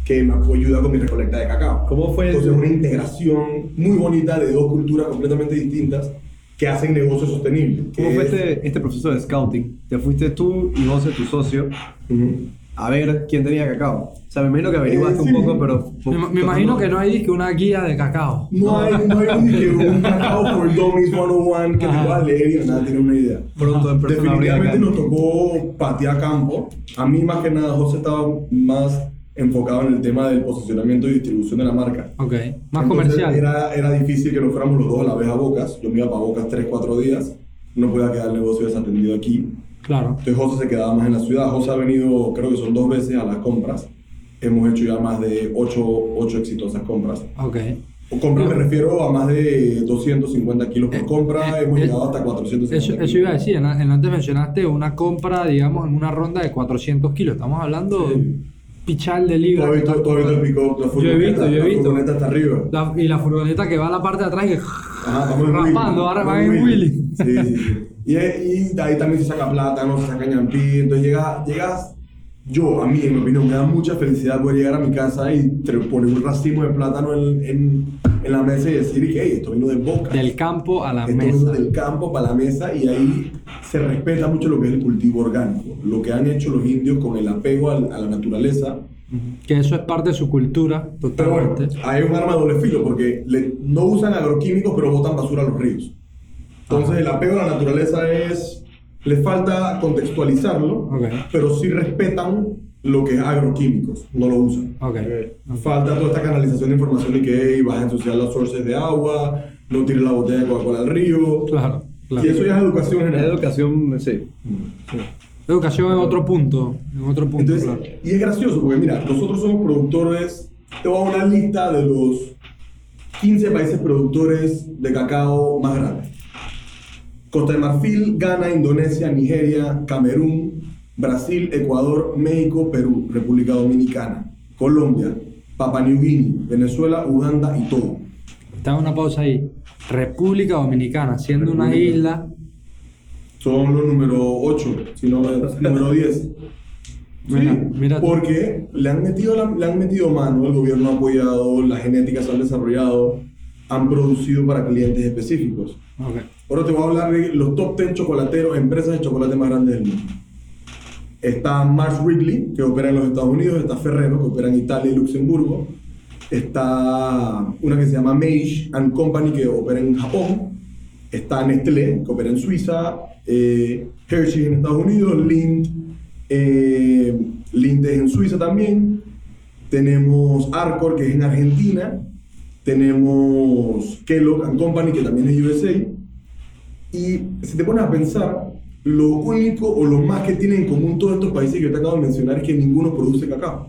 que me ayuda con mi recolecta de cacao. ¿Cómo fue Entonces, una integración muy bonita de dos culturas completamente distintas que hacen negocios sostenibles. ¿Cómo fue es- este, este proceso de scouting? Te fuiste tú y José, tu socio, Ujú. a ver quién tenía cacao. O sea, me imagino que averiguaste Eh, un sí. poco, pero... Me, me imagino que no hay que una guía de cacao. No hay, no hay un, que un cacao for dummies 101 que te Ajá. puedas leer y nada, tiene una idea. Pronto en persona Definitivamente nos tocó patear campo. A mí más que nada José estaba más enfocado en el tema del posicionamiento y distribución de la marca. Ok, más Entonces, comercial. Era, era difícil que nos fuéramos los dos a la vez a Bocas. Yo me iba para Bocas 3, 4 días. No podía quedar el negocio desatendido aquí. Claro. Entonces José se quedaba más en la ciudad. José ha venido, creo que son dos veces a las compras. Hemos hecho ya más de 8, exitosas compras. Ok. O compras me refiero a más de 250 kilos por Eh, compra. eh, Hemos eh, llegado hasta 450 Eso, kilos. eso iba a decir, en, en antes mencionaste una compra, digamos, en una ronda de 400 kilos. Estamos hablando Sí. Pichal de libra. has visto, has visto el la Yo he visto, yo he la visto. furgoneta está arriba. La- y la furgoneta que va a la parte de atrás y que Ajá, raspando, ahora van en Willy. Sí, sí, sí. Y, y ahí también se saca plátano, se saca ñampí, entonces llegas, llegas, yo, a mí, en mi opinión, me da mucha felicidad poder llegar a mi casa y tre- poner un racimo de plátano en, en, en la mesa y decir, hey, esto vino de boca. Del campo a la Esto vino mesa. del campo para la mesa y ahí se respeta mucho lo que es el cultivo orgánico, lo que han hecho los indios con el apego al- a la naturaleza. Que eso es parte de su cultura, Pero bueno, totalmente. hay un arma de doble filo porque le- no usan agroquímicos pero botan basura a los ríos. Entonces el apego a la naturaleza es, le falta contextualizarlo, Ok. pero sí respetan lo que es agroquímicos, no lo usan. Ok. Falta toda esta canalización de información de que hey, vas a ensuciar los sources de agua, no tires la botella de Coca-Cola al río. Claro, claro. Y eso ya es educación Es general. educación, sí. Educación en otro punto. En otro punto, Entonces, claro. y es gracioso porque mira, nosotros somos productores, te voy a una lista de los 15 países productores de cacao más grandes. Costa de Marfil, Ghana, Indonesia, Nigeria, Camerún, Brasil, Ecuador, México, Perú, República Dominicana, Colombia, Papua New Guinea, Venezuela, Uganda y Togo. Está una pausa ahí. República Dominicana, siendo una República. isla. Son los número 8, si no número 10. Mira, Sí, mira porque le han, metido la- le han metido mano, el gobierno ha apoyado, las genéticas se han desarrollado, han producido para clientes específicos. Ok. Ahora te voy a hablar de los top 10 chocolateros, empresas de chocolate más grandes del mundo. Está Mars Wrigley, que opera en los Estados Unidos, está Ferrero, que opera en Italia y Luxemburgo, está una que se llama Mage and Company, que opera en Japón, está Nestlé, que opera en Suiza, eh, Hershey en Estados Unidos, Lind, eh, Lind es en Suiza también, tenemos Arcor, que es en Argentina, tenemos Kellogg and Company, que también es USA, y si te pones a pensar, lo único o lo más que tienen en común todos estos países que yo te acabo de mencionar es que ninguno produce cacao.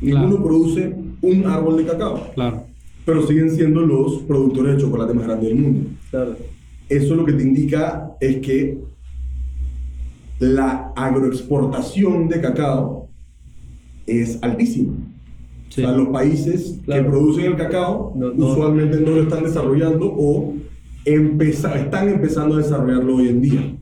Ninguno Claro. produce un árbol de cacao, Claro. pero siguen siendo los productores de chocolate más grandes del mundo. Claro. Eso lo que te indica es que la agroexportación de cacao es altísima. Sí. O sea, los países Claro. que producen el cacao No- no. usualmente no lo están desarrollando o empeza- están empezando a desarrollarlo hoy en día.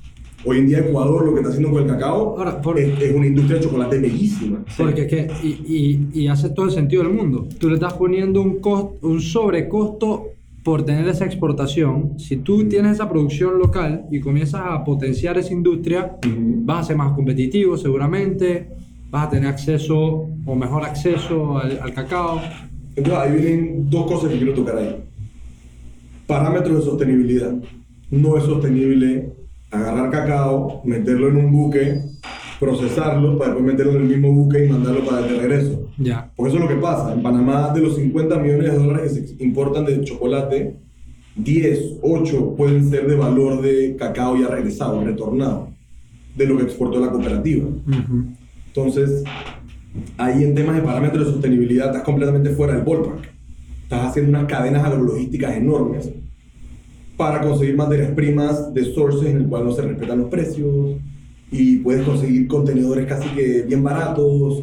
Hoy en día Ecuador lo que está haciendo con el cacao Ahora, por- es, es una industria de chocolate bellísima. Porque es que, y, y, y hace todo el sentido del mundo. Tú le estás poniendo un, costo, un sobrecosto por tener esa exportación. Si tú tienes esa producción local y comienzas a potenciar esa industria, Ujú. vas a ser más competitivo seguramente, vas a tener acceso o mejor acceso al, al cacao. Entonces ahí vienen dos cosas que quiero tocar ahí. Parámetros de sostenibilidad. No es sostenible agarrar cacao, meterlo en un buque, procesarlo para después meterlo en el mismo buque y mandarlo para de regreso. Ya. Porque eso es lo que pasa. En Panamá, de los 50 millones de dólares que se importan de chocolate, 10, 8 pueden ser de valor de cacao ya regresado, retornado, de lo que exportó la cooperativa. Entonces, ahí en temas de parámetros de sostenibilidad estás completamente fuera del ballpark. Estás haciendo unas cadenas agrologísticas enormes para conseguir materias primas de sources en el cual no se respetan los precios y puedes conseguir contenedores casi que bien baratos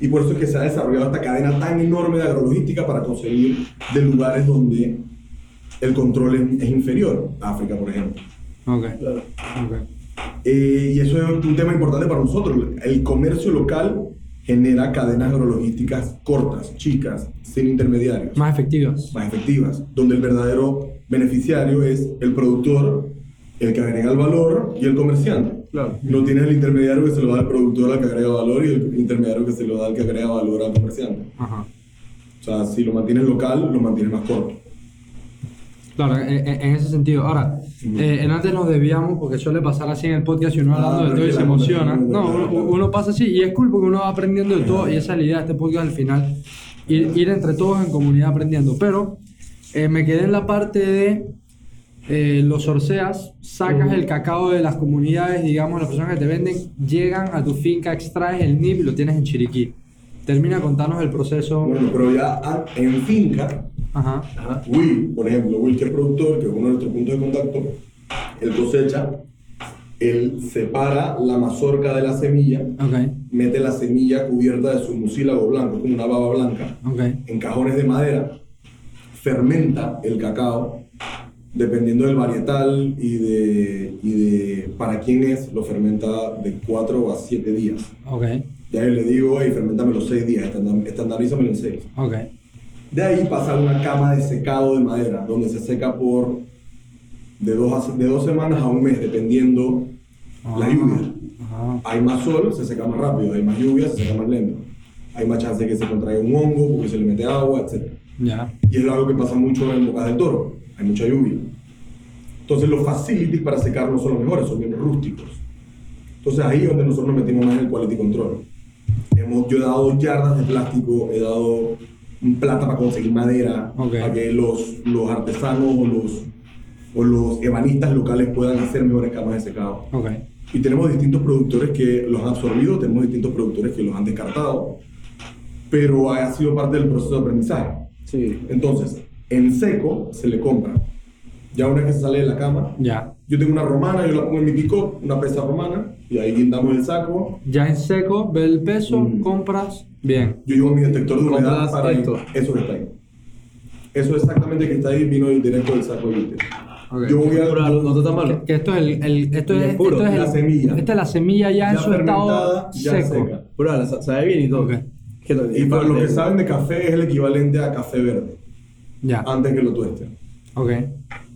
y por eso es que se ha desarrollado esta cadena tan enorme de agrologística para conseguir de lugares donde el control es, es inferior, África por ejemplo. Ok. Claro. ok. Eh, y eso es un tema importante para nosotros. El comercio local genera cadenas agrologísticas cortas, chicas, sin intermediarios, Más efectivas. más efectivas, donde el verdadero beneficiario es el productor, el que agrega el valor y el comerciante. Claro. No tienes el intermediario que se lo da al productor al que agrega valor y el intermediario que se lo da al que agrega valor al comerciante. Ajá. O sea, si lo mantienes local, lo mantienes más corto. Claro, en, en- en ese sentido. Ahora, eh, en antes nos debíamos, porque suele pasar así en el podcast y uno Ah, hablando de todo y se emociona. No, uno, uno pasa así y es cool porque uno va aprendiendo de todo y esa es la idea de este podcast al final. Ir, ir entre todos en comunidad aprendiendo. Pero eh, me quedé en la parte de eh, los orceas, sacas el cacao de las comunidades, digamos, las personas que te venden, llegan a tu finca, extraes el NIP y lo tienes en Chiriquí. Termina contarnos el proceso. Bueno, pero ya en finca, Ajá. Ajá. Will, por ejemplo, Will que es productor, que es uno de nuestros puntos de contacto, él cosecha él separa la mazorca de la semilla, mete la semilla cubierta de su mucílago blanco, como una baba blanca, en cajones de madera, fermenta el cacao, dependiendo del varietal y de, y de para quién es, lo fermenta de 4 a 7 días. Ok, Ya yo le digo, hey, fermentame los 6 días, estandar- estandarízamelo en 6. ok. De ahí pasa una cama de secado de madera, donde se seca por de dos, a- de dos semanas a un mes, dependiendo la Ah, lluvia. Hay más sol, se seca más rápido, hay más lluvia, se seca más lento. Hay más chance de que se contraiga un hongo porque se le mete agua, etc. Ya. Y es algo que pasa mucho en Bocas del Toro, hay mucha lluvia. Entonces los facilities para secar no son los mejores, son bien rústicos. Entonces ahí es donde nosotros nos metimos más en el quality control. Hemos, yo he dado yardas de plástico, he dado plata para conseguir madera, Ok. para que los, los artesanos o los, o los ebanistas locales puedan hacer mejores camas de secado. Ok. Y tenemos distintos productores que los han absorbido, tenemos distintos productores que los han descartado, pero ha sido parte del proceso de aprendizaje. Sí. Entonces, en seco se le compra. Ya una vez que se sale de la cama, Ya. yo tengo una romana, yo la pongo en mi pico, una pesa romana, y ahí guindamos el saco. Ya en seco, ve el peso, Mm. compras. Bien. Yo llevo mi detector de humedad para esto. eso que está ahí. Eso exactamente que está ahí vino directo del saco de. Yo voy a. Pero no, está Que, malo. que esto es el, el- esto Y es, es puro, esto es la el- semilla. Esta es la semilla ya, en su estado ya seco. seca. Puro, sa- sabe bien y todo. Que Y para los que saben de café, es el equivalente a café verde, Ya. antes que lo tuesten. Ok.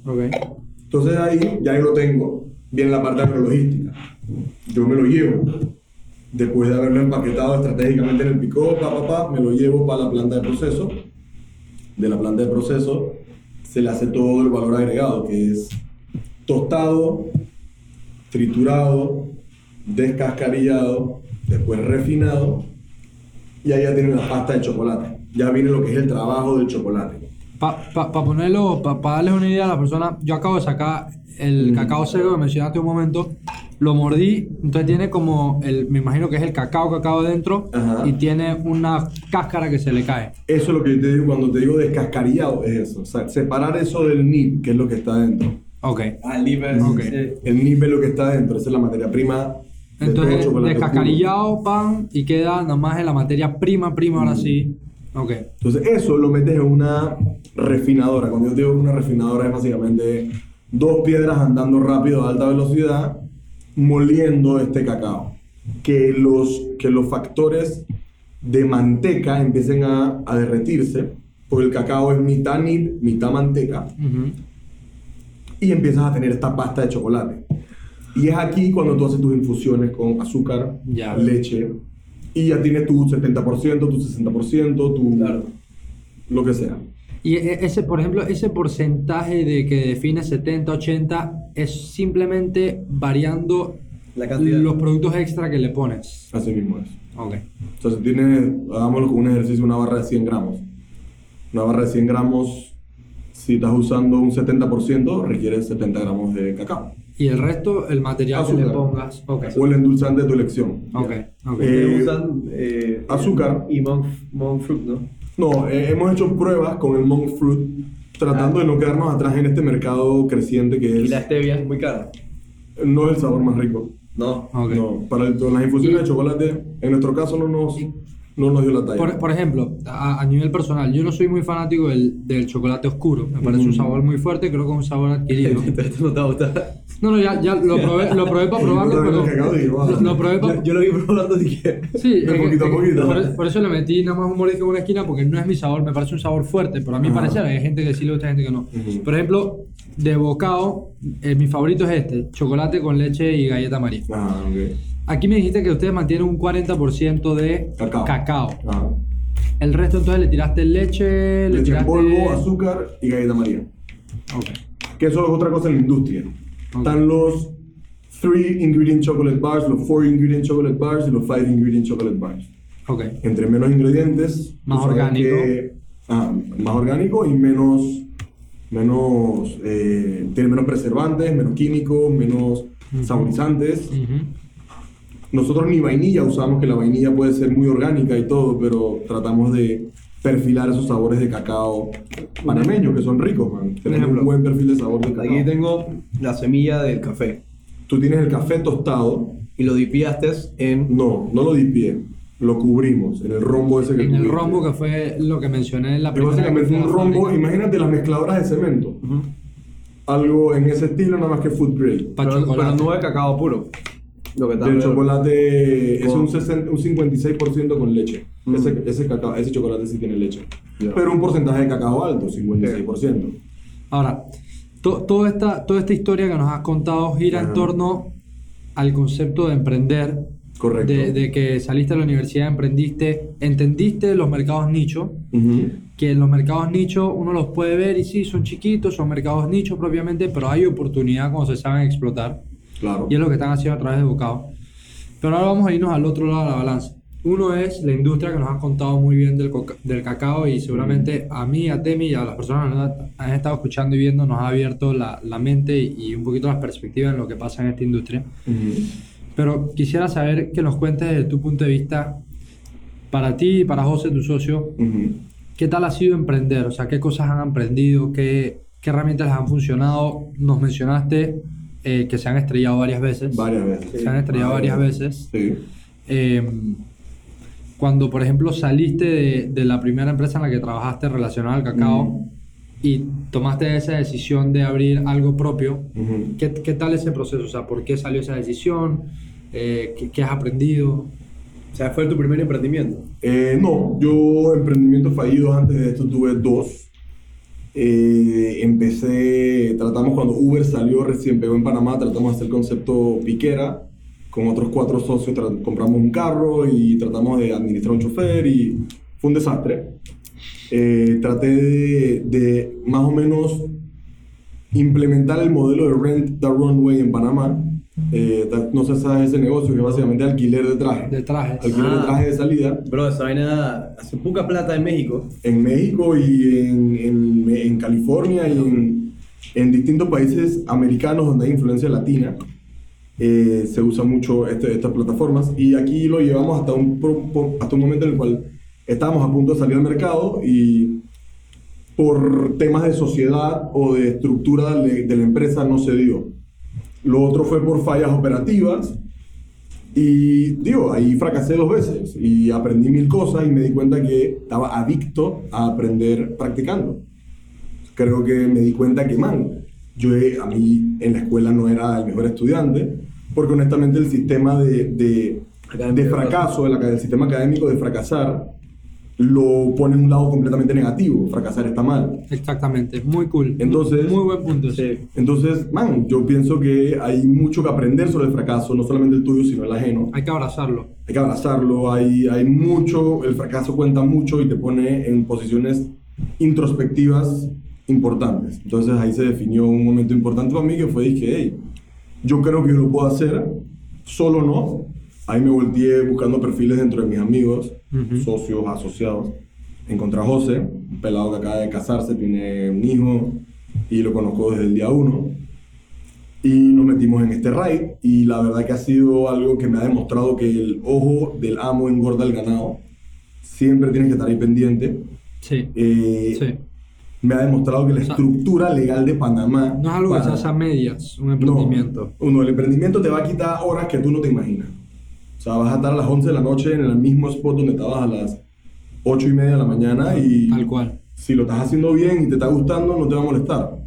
Ok. Entonces ahí ya yo lo tengo. Viene la parte agrologística. Yo me lo llevo. Después de haberlo empaquetado estratégicamente en el pico, pa, pa, pa, me lo llevo para la planta de proceso. De la planta de proceso se le hace todo el valor agregado, que es tostado, triturado, descascarillado, después refinado, y ahí ya tiene la pasta de chocolate. Ya viene lo que es el trabajo del chocolate. Para pa, pa ponerlo, para darles una idea a la persona, yo acabo de sacar el Mm. cacao seco que mencionaste un momento, lo mordí, entonces tiene como, el, me imagino que es el cacao cacao dentro Ajá. y tiene una cáscara que se le cae. Eso es lo que yo te digo cuando te digo descascarillado, es eso. O sea, separar eso del nib, que es lo que está dentro. Ok. Ah, el nivel. Ok. sí. El nib es lo que está dentro, esa es la materia prima. Entonces, descascarillado, pan, y queda nada más en la materia prima, prima, ahora sí. Ok. Entonces, eso lo metes en una refinadora. Cuando yo digo una refinadora, es básicamente dos piedras andando rápido a alta velocidad, moliendo este cacao. Que los, que los factores de manteca empiecen a, a derretirse, porque el cacao es mitad nib, mitad manteca. Ujú. y empiezas a tener esta pasta de chocolate. Y es aquí cuando tú haces tus infusiones con azúcar, Ya. leche, y ya tienes tu 70%, tu 60%, tu Claro. lo que sea. Y e- ese, por ejemplo, ese porcentaje de que define 70, 80 es simplemente variando La cantidad. los productos extra que le pones. Así mismo es. Ok. O sea, si tienes, hagámoslo con un ejercicio, una barra de 100 gramos. Una barra de 100 gramos, si estás usando un 70%, requiere 70 gramos de cacao. Y el resto, el material que le Azúcar. pongas. Ok. O el endulzante de tu elección. Ok. ok. Eh, usan eh, azúcar. y monk, monk fruit, ¿no? No, eh, hemos hecho pruebas con el monk fruit, tratando de no quedarnos atrás en este mercado creciente que Y es... la stevia es muy cara. No es el sabor más rico. No. Ok. No, para el- las infusiones Y- de chocolate, en nuestro caso no nos, no nos dio la talla. Por, por ejemplo, a, a nivel personal, yo no soy muy fanático del, del chocolate oscuro. Me parece un Mm. sabor muy fuerte, creo que es un sabor adquirido. Esto no te va a gustar. No, no, ya, ya lo probé, lo probé para probarlo, pero. y ah. Lo, lo probé para. Yo, yo lo vi probando que. Sí, De es que- poquito a que poquito. Por, por eso le metí nada más un mordisco en una esquina porque no es mi sabor, me parece un sabor fuerte, pero a Ajá. parecer hay gente que sí le gusta, gente que no. Por ejemplo, de bocado, eh, mi favorito es este, chocolate con leche y galleta María. Ah, ok. Aquí me dijiste que ustedes mantienen un 40% de Cacao. cacao. Ajá. El resto entonces le tiraste leche, le Leche en tiraste... polvo, azúcar y galleta María. Ok. Que eso es otra cosa en la industria. Ok. Están los 3 ingredient chocolate bars, los 4 ingredient chocolate bars y los 5 ingredient chocolate bars. Ok. Entre menos ingredientes, Más orgánico. que- ajá, más orgánico y menos, menos eh, tiene menos preservantes, menos químicos, menos Ujú. saborizantes. Ujú. Nosotros ni vainilla usamos, que la vainilla puede ser muy orgánica y todo, pero tratamos de perfilar esos sabores de cacao panameños que son ricos, man. Tenemos ejemplo. un buen perfil de sabor de cacao. Aquí tengo la semilla del café. tú tienes el café tostado. Y lo dipiaste en... No, no lo dipié. Lo cubrimos en el rombo ese que En el rombo que fue lo que mencioné en la Es primera básicamente un rombo, fábrica. imagínate las mezcladoras de cemento. Algo en ese estilo, nada más que food grade. Pero, pero no de cacao puro. Lo que De también- chocolate es un, 60 un 56% con leche. Mm. Ese, ese, cacao, ese chocolate sí tiene leche. Ya. Pero un porcentaje de cacao alto, 56%. Ahora, to- toda, esta, toda esta historia que nos has contado gira en Ajá. torno al concepto de emprender. Correcto. De, de que saliste de la universidad, emprendiste, entendiste los mercados nicho, Ujú. que en los mercados nicho uno los puede ver y sí, son chiquitos, son mercados nicho propiamente, pero hay oportunidad cuando se saben explotar. Claro. Y es lo que están haciendo a través de Bocado. Pero ahora vamos a irnos al otro lado de la balanza. Uno es la industria que nos has contado muy bien del, coca- del cacao y seguramente a mí, a Temi y a las personas que nos han estado escuchando y viendo nos ha abierto la, la mente y, un poquito las perspectivas en lo que pasa en esta industria. Ujú. Pero quisiera saber que nos cuentes desde tu punto de vista, para ti y para José, tu socio, Ujú. ¿qué tal ha sido emprender? O sea, ¿qué cosas han aprendido? ¿Qué, qué herramientas les han funcionado? Nos mencionaste eh, que se han estrellado varias veces. Varias veces. Se han estrellado varias veces. Sí. Eh, cuando, por ejemplo, saliste de, de la primera empresa en la que trabajaste relacionada al cacao Mm. y tomaste esa decisión de abrir algo propio, Ujú. ¿qué, qué tal ese proceso? O sea, ¿por qué salió esa decisión? Eh, ¿qué, qué has aprendido? O sea, fue tu primer emprendimiento. Eh, no, yo emprendimientos fallidos antes de esto tuve dos. Eh, empecé, tratamos cuando Uber salió, recién pegó en Panamá, tratamos de hacer el concepto piquera. Con otros cuatro socios compramos un carro y tratamos de administrar un chofer y fue un desastre. Eh, traté de, de más o menos implementar el modelo de Rent the Runway en Panamá. Eh, no sé si sabes ese negocio que es básicamente alquiler de traje. De trajes. Alquiler de Ah. traje de salida Bro, esa vaina hace poca plata en México. en México y en, en- en California y en, en distintos países americanos donde hay influencia latina. eh, se usa mucho este- estas plataformas y aquí lo llevamos hasta un, hasta un momento en el cual estábamos a punto de salir al mercado y por temas de sociedad o de estructura de, de la empresa no se dio. Lo otro fue por fallas operativas y digo, ahí fracasé dos veces y aprendí mil cosas y me di cuenta que estaba adicto a aprender practicando. Creo que me di cuenta que, man, yo eh, a mí en la escuela no era el mejor estudiante, porque honestamente el sistema de, de, de fracaso, el, el sistema académico de fracasar, lo pone en un lado completamente negativo. Fracasar está mal. Exactamente, muy cool. Entonces- muy buen punto. Sí. Entonces, man, yo pienso que hay mucho que aprender sobre el fracaso, no solamente el tuyo, sino el ajeno. Hay que abrazarlo. hay que abrazarlo, hay, hay mucho, el fracaso cuenta mucho y te pone en posiciones introspectivas importantes. Entonces ahí se definió un momento importante para mí que fue, dije, hey, yo creo que yo lo puedo hacer, solo no. Ahí me volteé buscando perfiles dentro de mis amigos, Ujú. socios, asociados. Encontré a José, un pelado que acaba de casarse, tiene un hijo y lo conozco desde el día uno y nos metimos en este raid y la verdad que ha sido algo que me ha demostrado que el ojo del amo engorda el ganado. Siempre tienes que estar ahí pendiente. Sí. Eh, sí. Me ha demostrado que la sea, estructura legal de Panamá... No es algo que se para- hace a medias, un no, emprendimiento. uno, el emprendimiento te va a quitar horas que tú no te imaginas. O sea, vas a estar a las 11 de la noche en el mismo spot donde estabas a las 8 y media de la mañana y Tal cual. si lo estás haciendo bien y te está gustando, no te va a molestar.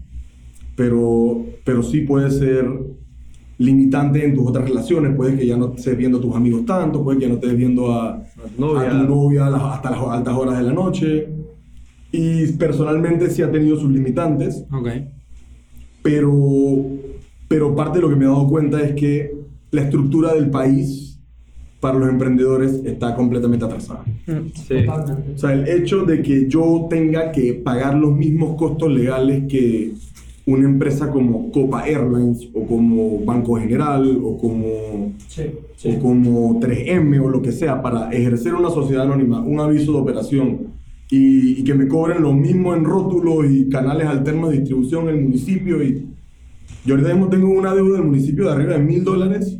Pero, pero sí puede ser limitante en tus otras relaciones. Puede que ya no estés viendo a tus amigos tanto, puede que ya no estés viendo a, novia. a tu novia hasta las altas horas de la noche. Y personalmente sí ha tenido sus limitantes, Ok. pero, pero parte de lo que me he dado cuenta es que la estructura del país para los emprendedores está completamente atrasada. Sí. O sea, el hecho de que yo tenga que pagar los mismos costos legales que una empresa como Copa Airlines o como Banco General o como, Sí. o como 3M o lo que sea para ejercer una sociedad anónima, un aviso de operación y, y que me cobren lo mismo en rótulos y canales alternos de distribución en el municipio. Y yo ahorita mismo tengo una deuda del municipio de arriba de mil dólares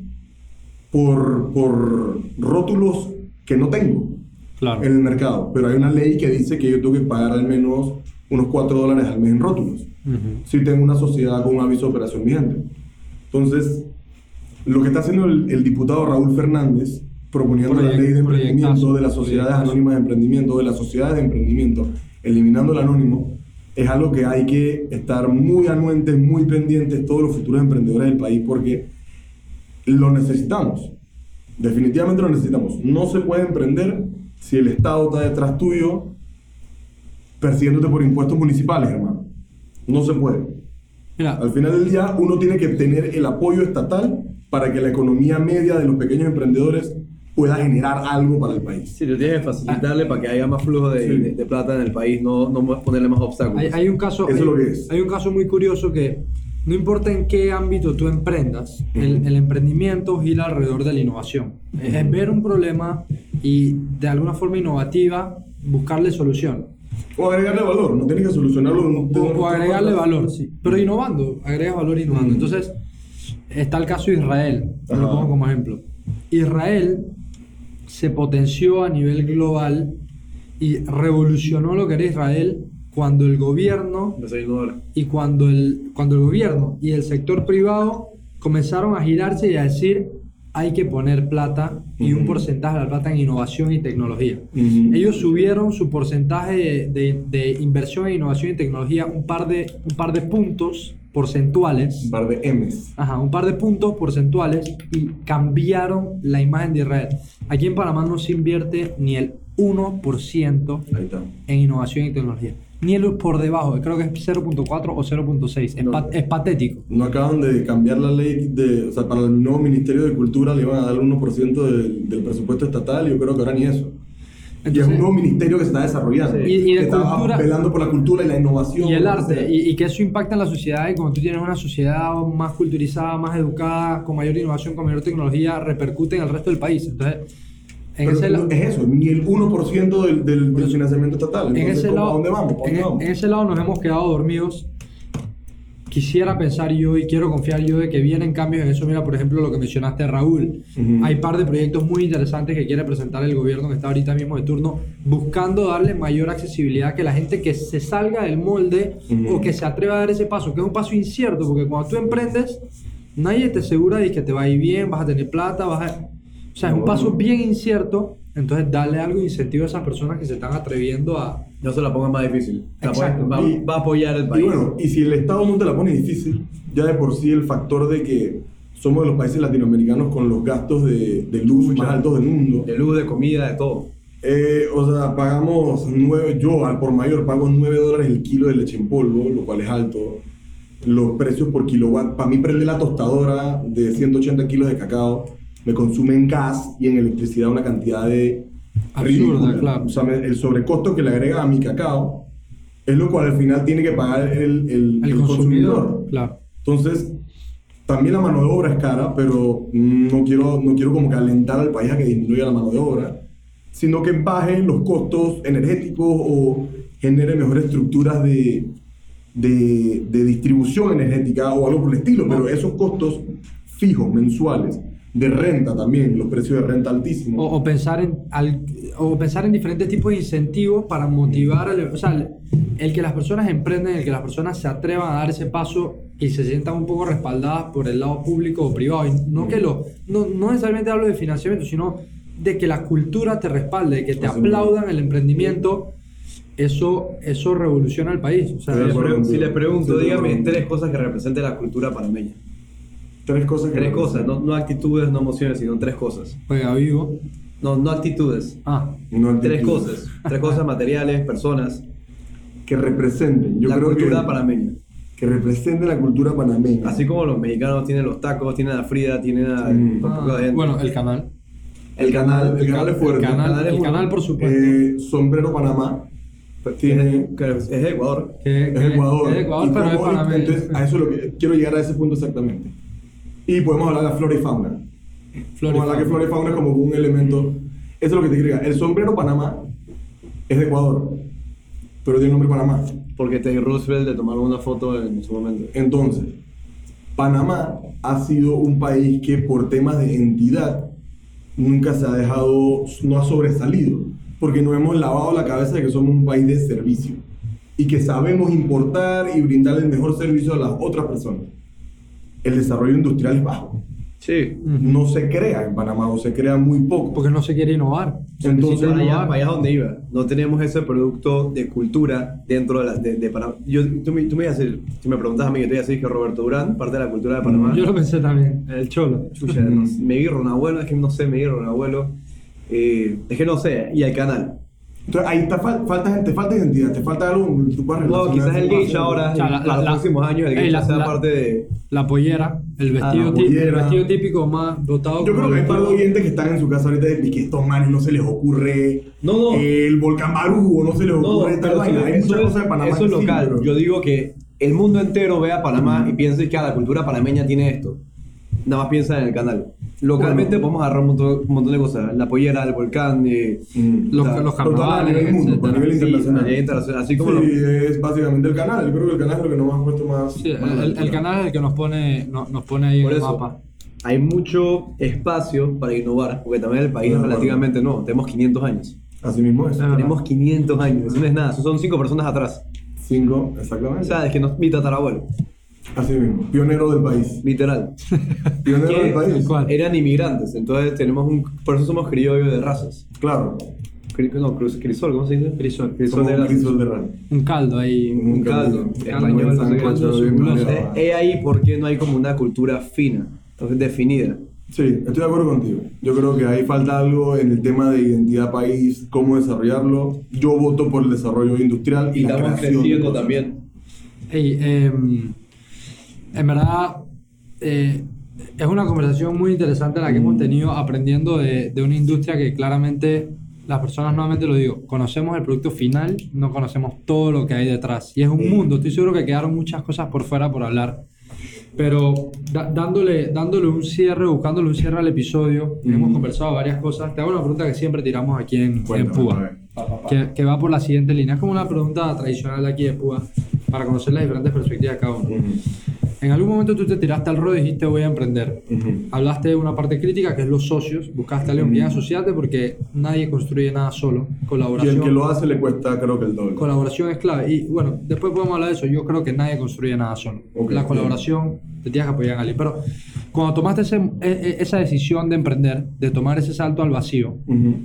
por, por rótulos que no tengo Claro. en el mercado, pero hay una ley que dice que yo tengo que pagar al menos unos 4 dólares al mes en rótulos, Ujú. si tengo una sociedad con un aviso de operación vigente. Entonces, Lo que está haciendo el, el diputado Raúl Fernández, proponiendo la Proyec- ley de emprendimiento, de las sociedades anónimas de emprendimiento, de las sociedades de emprendimiento, eliminando el anónimo, es algo que hay que estar muy anuentes, muy pendientes todos los futuros emprendedores del país porque lo necesitamos. Definitivamente lo necesitamos. No se puede emprender si el Estado está detrás tuyo persiguiéndote por impuestos municipales, hermano. No se puede. Mira, Al final del día, uno tiene que tener el apoyo estatal para que la economía media de los pequeños emprendedores pueda generar algo para el país. Sí, tú tienes que facilitarle para que haya más flujo de, Sí. de- de plata en el país, no, no ponerle más obstáculos. hay, hay un caso, Eso es hay, lo que es. hay un caso muy curioso que no importa en qué ámbito tú emprendas, el, el emprendimiento gira alrededor de la innovación. Es- ver un problema y de alguna forma innovativa buscarle solución. O agregarle valor, no tienes que solucionarlo. O, agregarle valor, sí. Pero innovando, agregas valor innovando. Mm. Entonces, está el caso de Israel, yo lo Ajá. pongo como ejemplo. Israel se potenció a nivel global y revolucionó lo que era Israel cuando el gobierno y cuando el, cuando el gobierno y el sector privado comenzaron a girarse y a decir hay que poner plata y un Ujú. porcentaje de la plata en innovación y tecnología. Ujú. Ellos subieron su porcentaje de, de- de inversión en innovación y tecnología un par de, un par de puntos porcentuales. Un par de M's. Ajá, un par de puntos porcentuales y cambiaron la imagen de Israel. Aquí en Panamá no se invierte ni el 1% Ahí está. en innovación y tecnología. Ni el por debajo, creo que es 0.4 o 0.6. Es, No. pa- es patético. No acaban de cambiar la ley de, o sea, para el nuevo Ministerio de Cultura le iban a dar el 1% del, del presupuesto estatal y yo creo que ahora ni eso. y es Entonces- un nuevo ministerio que se está desarrollando. Y- y de que está cultura- velando por la cultura y la innovación. Y el arte, y que eso impacta en la sociedad, y cuando tú tienes una sociedad más culturizada, más educada, con mayor innovación, con mayor tecnología, repercute en el resto del país. Entonces, en Pero ese, no es eso, ni el 1% del, del, del financiamiento estatal. en Entonces, ese ¿cómo- lado, ¿a dónde vamos? ¿Para en, dónde vamos? en ese lado nos hemos quedado dormidos. Quisiera pensar yo y quiero confiar yo de que vienen cambios en eso. Mira, por ejemplo, lo que mencionaste, Raúl. Ujú. Hay par de proyectos muy interesantes que quiere presentar el gobierno que está ahorita mismo de turno, buscando darle mayor accesibilidad que la gente que se salga del molde Ujú. o que se atreva a dar ese paso, que es un paso incierto, porque cuando tú emprendes, nadie te asegura de que te va a ir bien, vas a tener plata, vas a... O sea, es un No. paso bien incierto. Entonces, darle algo de incentivo a esas personas que se están atreviendo a, No se la pongan más difícil. La Exacto. va, Y- va a apoyar el Y país. bueno, y si el Estado no te la pone difícil, ya de por sí el factor de que somos de los países latinoamericanos con los gastos de, de luz más altos del mundo. de luz, de comida, de todo. Eh, o sea, pagamos nueve, yo al por mayor pago 9 dólares el kilo de leche en polvo, lo cual es alto. Los precios por kilowatt, para mí prender la tostadora de 180 kilos de cacao me consume en gas y en electricidad una cantidad de Absurda, claro. O sea, el sobrecosto que le agrega a mi cacao es lo cual al final tiene que pagar el, el- el el consumidor. Claro. entonces, también la mano de obra es cara, pero no quiero, no quiero como que alentar al país a que disminuya la mano de obra, sino que baje los costos energéticos o genere mejores estructuras de, de, de distribución energética o algo por el estilo, pero esos costos fijos, mensuales, de renta también, los precios de renta altísimos. O, o pensar en al- o pensar en diferentes tipos de incentivos para motivar al- o sea, el, el que las personas emprenden el que las personas se atrevan a dar ese paso y se sientan un poco respaldadas por el lado público o privado. Y no que lo no, no necesariamente hablo de financiamiento sino de que la cultura te respalde de que te Así aplaudan el emprendimiento eso eso revoluciona el país. O sea, Sí, Si le, pregunto, dígame tres cosas que representen la cultura panameña. Tres cosas que Tres cosas, no, no actitudes, no emociones, sino tres cosas. juega vivo No, no actitudes. ah No Tres actitudes. cosas. Tres cosas materiales, personas. que representen. Yo la creo cultura que, panameña. que represente la cultura panameña. Así como los mexicanos tienen los tacos, tienen a Frida, tienen a un poco de Ah, gente. bueno el canal el canal, el canal es fuerte. el canal, canal es el canal por supuesto Eh, Sombrero Panamá Pues, tiene que es de Ecuador. que, es Ecuador. que es Ecuador, pero es panameño. Entonces, a eso es lo que quiero llegar a ese punto exactamente. Y podemos hablar de la flora y fauna. Flor y Podemos hablar que flora y fauna es como un elemento. Eso es lo que te quería. El sombrero Panamá es de Ecuador, pero tiene el nombre Panamá. Porque Teddy Roosevelt le tomaron una foto en su momento. Entonces, Panamá ha sido un país que por temas de entidad nunca se ha dejado, no ha sobresalido, porque no hemos lavado la cabeza de que somos un país de servicio y que sabemos importar y brindar el mejor servicio a las otras personas. El desarrollo industrial es bajo. Sí. no se crea en Panamá o se crea muy poco. Porque no se quiere innovar. Se Entonces, allá, allá donde iba. No tenemos ese producto de cultura dentro de, la, de, de Panamá. Yo, tú, me, tú me ibas a decir, si me preguntas a mí, yo te iba a decir que Roberto Durán, parte de la cultura de Panamá. Yo lo pensé también, el cholo. Chucha, no me vi un abuelo, es que no sé, me vi un abuelo. Eh, es que no sé, y el canal. Entonces ahí está, fal- falta gente, falta identidad, te falta algo que tú puedas No, quizás el geisha ahora, O sea, la- para los la- próximos años, el geisha sea la- parte de. La pollera, el vestido, la tí- el pollera. vestido típico más dotado Yo creo que hay de vestido- oyentes que están en su casa ahorita y que estos manes no se les ocurre No, no. el volcán Barú o no se les No, ocurre tal pero vaina. eso, Hay muchas es, cosas de Panamá eso es sí, local. pero- Yo digo que el mundo entero vea Panamá y piense que ah, la cultura panameña tiene esto. Nada más piensa en el canal. Localmente Bueno. podemos agarrar un montón, un montón de cosas. La pollera, el volcán, eh, Mm. Los, la- los Total, a carnavales, nivel mundo, a nivel sí, internacional. a nivel internacional. Así como sí, lo- es básicamente el canal. Yo creo que el canal es lo que nos ha puesto más. Sí, más el, el canal es el que nos pone, no- nos pone ahí Por en el eso, mapa. hay mucho espacio para innovar, porque también el país De es relativamente nuevo. Tenemos 500 años. Así mismo es. Ah. Tenemos 500 años. Eso no es nada. Son 5 personas atrás. Cinco, O exactamente. sea, es que no, mi tatarabuelo. Así mismo. Pionero del país. Literal. Pionero del país. ¿Cuál? eran inmigrantes. Entonces tenemos un... Por eso somos criollos de razas. Claro. Cri- No, cruz- crisol, ¿cómo se dice? Crisol. Crisol de un crisol de rana. Un caldo ahí. Un caldo. Español, no sé. Es ahí porque no hay como una cultura fina, entonces definida. Sí, estoy de acuerdo contigo. Yo creo que ahí falta algo en el tema de identidad país, cómo desarrollarlo. Yo voto por el desarrollo industrial y, Y la estamos creación creciendo también. Ey, em, en verdad, eh, es una conversación muy interesante la que hemos tenido aprendiendo de, de una industria que claramente las personas nuevamente lo digo, conocemos el producto final, no conocemos todo lo que hay detrás. Y es un mundo, estoy seguro que quedaron muchas cosas por fuera por hablar. Pero da- dándole, dándole un cierre, buscándole un cierre al episodio, hemos conversado varias cosas. Te hago una pregunta que siempre tiramos aquí en, en Púa que, que va por la siguiente línea. Es como una pregunta tradicional de aquí de Púa para conocer las diferentes perspectivas de cada uno. En algún momento tú te tiraste al ruedo y dijiste voy a emprender. Ujú. Hablaste de una parte crítica que es los socios. Buscaste a alguien bien asociarte porque nadie construye nada solo. Y Colaboración. el que lo hace le cuesta creo que el doble. Colaboración es clave. Y bueno, después podemos hablar de eso. Yo creo que nadie construye nada solo. Ok, la bien. colaboración te tienes que apoyar en alguien. Pero cuando tomaste ese- e- e- esa decisión de emprender, de tomar ese salto al vacío, Ujú.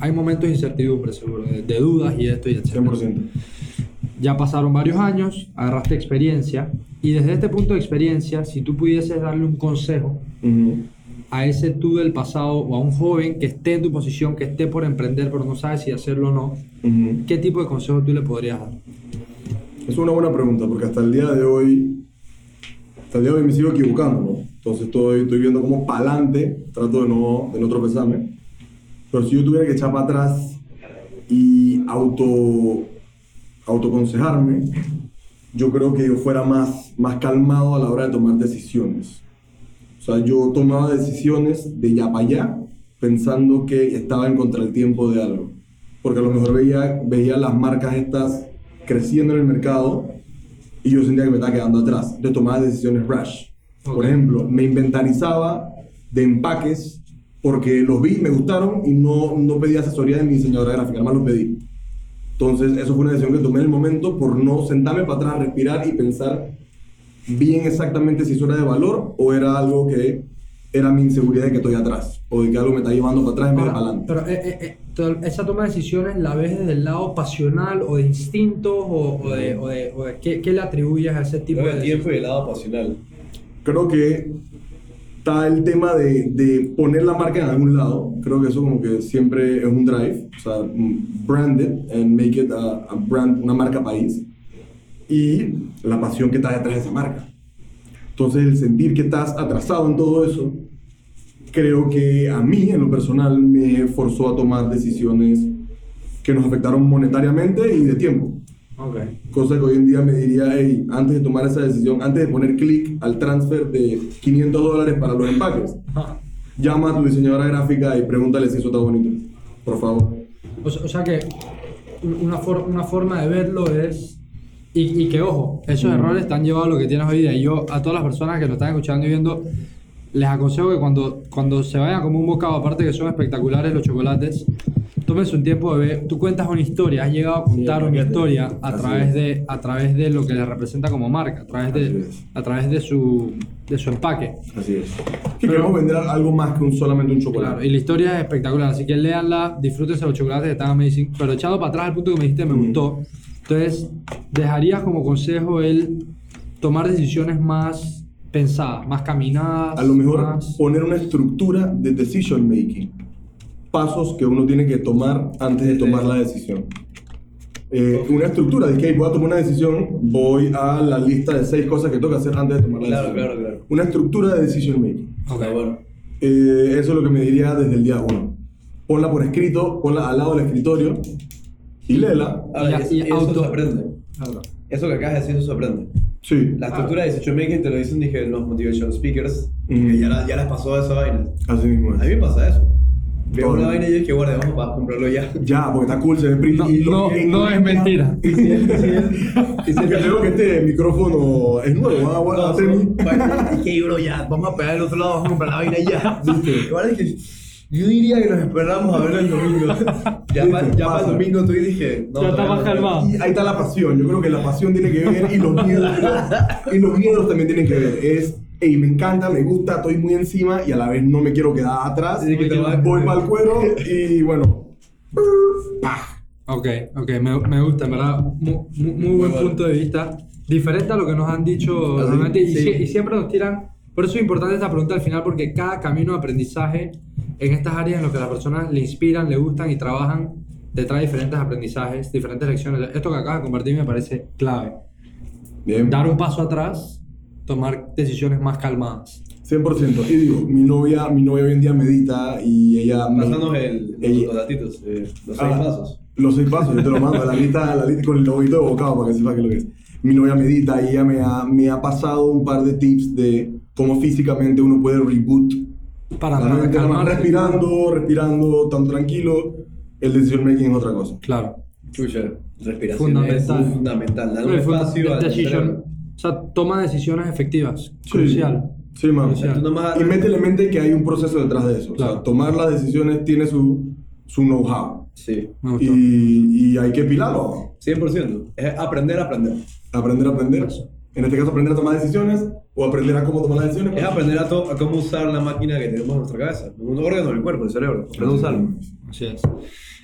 hay momentos de incertidumbre, seguro, de, de dudas y esto y etcétera. 100%. Ya pasaron varios años, agarraste experiencia y desde este punto de experiencia, si tú pudieses darle un consejo Ujú. a ese tú del pasado o a un joven que esté en tu posición, que esté por emprender pero no sabe si hacerlo o no, Ujú. ¿qué tipo de consejo tú le podrías dar? Es una buena pregunta porque hasta el día de hoy, hasta el día de hoy me sigo equivocando, ¿no? Entonces estoy, estoy viendo cómo para adelante, trato de no, de no tropezarme. Pero si yo tuviera que echar para atrás y auto, autoconsejarme, yo creo que yo fuera más, más calmado a la hora de tomar decisiones. O sea, yo tomaba decisiones de ya para allá, pensando que estaba en contra el tiempo de algo. Porque a lo mejor veía, veía las marcas estas creciendo en el mercado y yo sentía que me estaba quedando atrás. De tomar decisiones rash. Por Ok. ejemplo, me inventarizaba de empaques porque los vi, me gustaron y no, no pedí asesoría de mi diseñadora gráfica, además los pedí. Entonces, eso fue una decisión que tomé en el momento por no sentarme para atrás, respirar y pensar bien exactamente si eso era de valor o era algo que era mi inseguridad de que estoy atrás o de que algo me está llevando para atrás en vez de para adelante. pero eh, eh, eh, to- esa toma de decisiones la ves desde el lado pasional o de instintos o, o de, o de- o de- ¿qué, qué le atribuyes a ese tipo de tiempo y el lado pasional. Creo que está el tema de, de poner la marca en algún lado. Creo que eso como que siempre es un drive. O sea, brand it and make it a, a brand, una marca país. Y la pasión que está detrás de esa marca. Entonces, el sentir que estás atrasado en todo eso, creo que a mí, en lo personal, me forzó a tomar decisiones que nos afectaron monetariamente y de tiempo. Ok. Cosa que hoy en día me diría, hey, antes de tomar esa decisión, antes de poner clic al transfer de 500 dólares para los empaques, llama a tu diseñadora gráfica y pregúntale si eso está bonito. Por favor. O, sea- o sea que una, for- una forma de verlo es... Y, y que ojo, esos errores te han llevado a lo que tienes hoy día. Y yo a todas las personas que lo están escuchando y viendo, les aconsejo que cuando, cuando se vayan como un bocado, aparte que son espectaculares los chocolates, tómense un tiempo de ver. Tú cuentas una historia, has llegado a contar una fíjate. historia a Así través, es. de, a través de lo que le representa como marca, a través de, a través de, su, de su empaque. Así es. Que queremos vender algo más que un, solamente un chocolate. Claro, y la historia es espectacular, así que léanla, disfrútense los chocolates están amazing. Pero echado para atrás al punto que me dijiste, me Mm. gustó. Entonces, dejarías como consejo el tomar decisiones más pensadas, más caminadas. A lo mejor más- poner una estructura de decision making. Pasos que uno tiene que tomar antes de tomar la decisión. Eh, una estructura de que voy a tomar una decisión, voy a la lista de seis cosas que tengo que hacer antes de tomar la Claro, decisión. claro, claro. Una estructura de decision making. Ok. Está bueno. Eh, eso es lo que me diría desde el día uno. Ponla por escrito, ponla al lado del escritorio y léela. Ahora, Y- y, y eso auto- se aprende. Claro. Eso que acabas de decir, eso se aprende. Sí, La estructura de decision making te lo dicen, dije, los motivation speakers, Ujú. que ya, la- ya les pasó esa vaina. así mismo A mí es. me pasa eso. Veo Todo. una vaina y yo dije, guarda, vamos para comprarlo ya. Ya, porque está cool, se ve pretty. No, y no, que- no es mentira. Y si él, si y si creo que este micrófono es nuevo, ah, bueno, No, hacer mi- vaina, dije, bro, ya, vamos a pegar el otro lado, vamos a comprar la vaina ya. ¿Viste? Ahora dije, yo diría que nos esperamos a verlo el domingo. Ya, pa- ya para el domingo tú y dije, no, Ya está más calmado. Y ahí está la pasión. Yo creo que la pasión tiene que ver y los miedos, y los miedos también tienen que ver. Es, hey, me encanta, me gusta, estoy muy encima y a la vez no me quiero quedar atrás. Que te va a- Voy para el cuero y bueno. ¡pah! Ok, ok, me, me gusta, en verdad. Muy, muy, muy buen bueno. punto de vista. Diferente a lo que nos han dicho. Y, sí. sie- y siempre nos tiran. Por eso es importante esta pregunta al final, porque cada camino de aprendizaje en estas áreas en las que las personas le inspiran, le gustan y trabajan, te trae diferentes aprendizajes, diferentes lecciones. Esto que acabas de compartir me parece clave. Bien. Dar un paso atrás, tomar decisiones más calmadas. 100%. Y digo, mi novia, mi novia hoy en día medita y ella... me- Pásanos el, Ella- los datitos, eh, los seis Ah, pasos. Los seis pasos, yo te lo mando, la lista, la lista con el lobito de bocado para que sepa qué es lo que es. Mi novia medita y ella me ha, me ha pasado un par de tips de cómo físicamente uno puede reboot Para, para respirando, respirando, tan tranquilo. El decision making es otra cosa. Claro. Chucha, respiración Fundamental. es fundamental. Dar un espacio al decision- o sea, toma decisiones efectivas. Sí. Crucial. Sí, man. Crucial. Y métele en mente que hay un proceso detrás de eso. O sea, tomar las decisiones tiene su, su know-how. Sí. Y, y hay que pilarlo. 100%. Es aprender a aprender. Aprender a aprender. Eso. En este caso, aprender a tomar decisiones o aprender a cómo tomar las decisiones. Es aprender a, a cómo usar la máquina que tenemos en nuestra cabeza. Un órgano del cuerpo, el cerebro. Aprender a usarlo. Así es.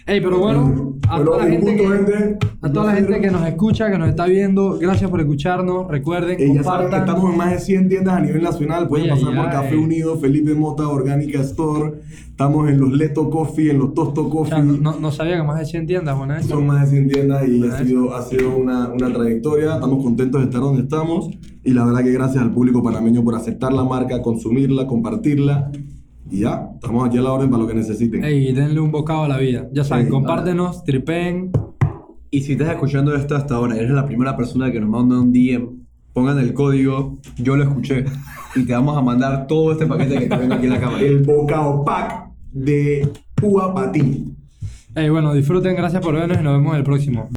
Ey, pero bueno, a Bueno, toda la gente, punto, que, gente. a toda la gente que nos escucha, que nos está viendo, gracias por escucharnos. Recuerden, Eh, ya saben, compartan. estamos en más de 100 tiendas a nivel nacional. Pueden Ay, pasar ay, por. Café Unido, Felipe Mota, Orgánica Store. Estamos en los Leto Coffee, en los Tosto O Coffee. sea, no, no sabía que más de 100 tiendas, bueno, eso. Son más de 100 tiendas y ha Bueno, sido, ha sido una, una trayectoria. Estamos contentos de estar donde estamos. Y la verdad que gracias al público panameño por aceptar la marca, consumirla, compartirla. Y ya, estamos aquí a la orden para lo que necesiten. Ey, denle un bocado a la vida. Ya saben, Sí. compártenos, tripen. Y si estás escuchando esto hasta ahora, eres la primera persona que nos manda un DM, pongan el código, yo lo escuché, y te vamos a mandar todo este paquete que te vengo aquí en la cámara. El bocado pack de Púa Patín. Ey, bueno, disfruten, gracias por vernos y nos vemos en el próximo.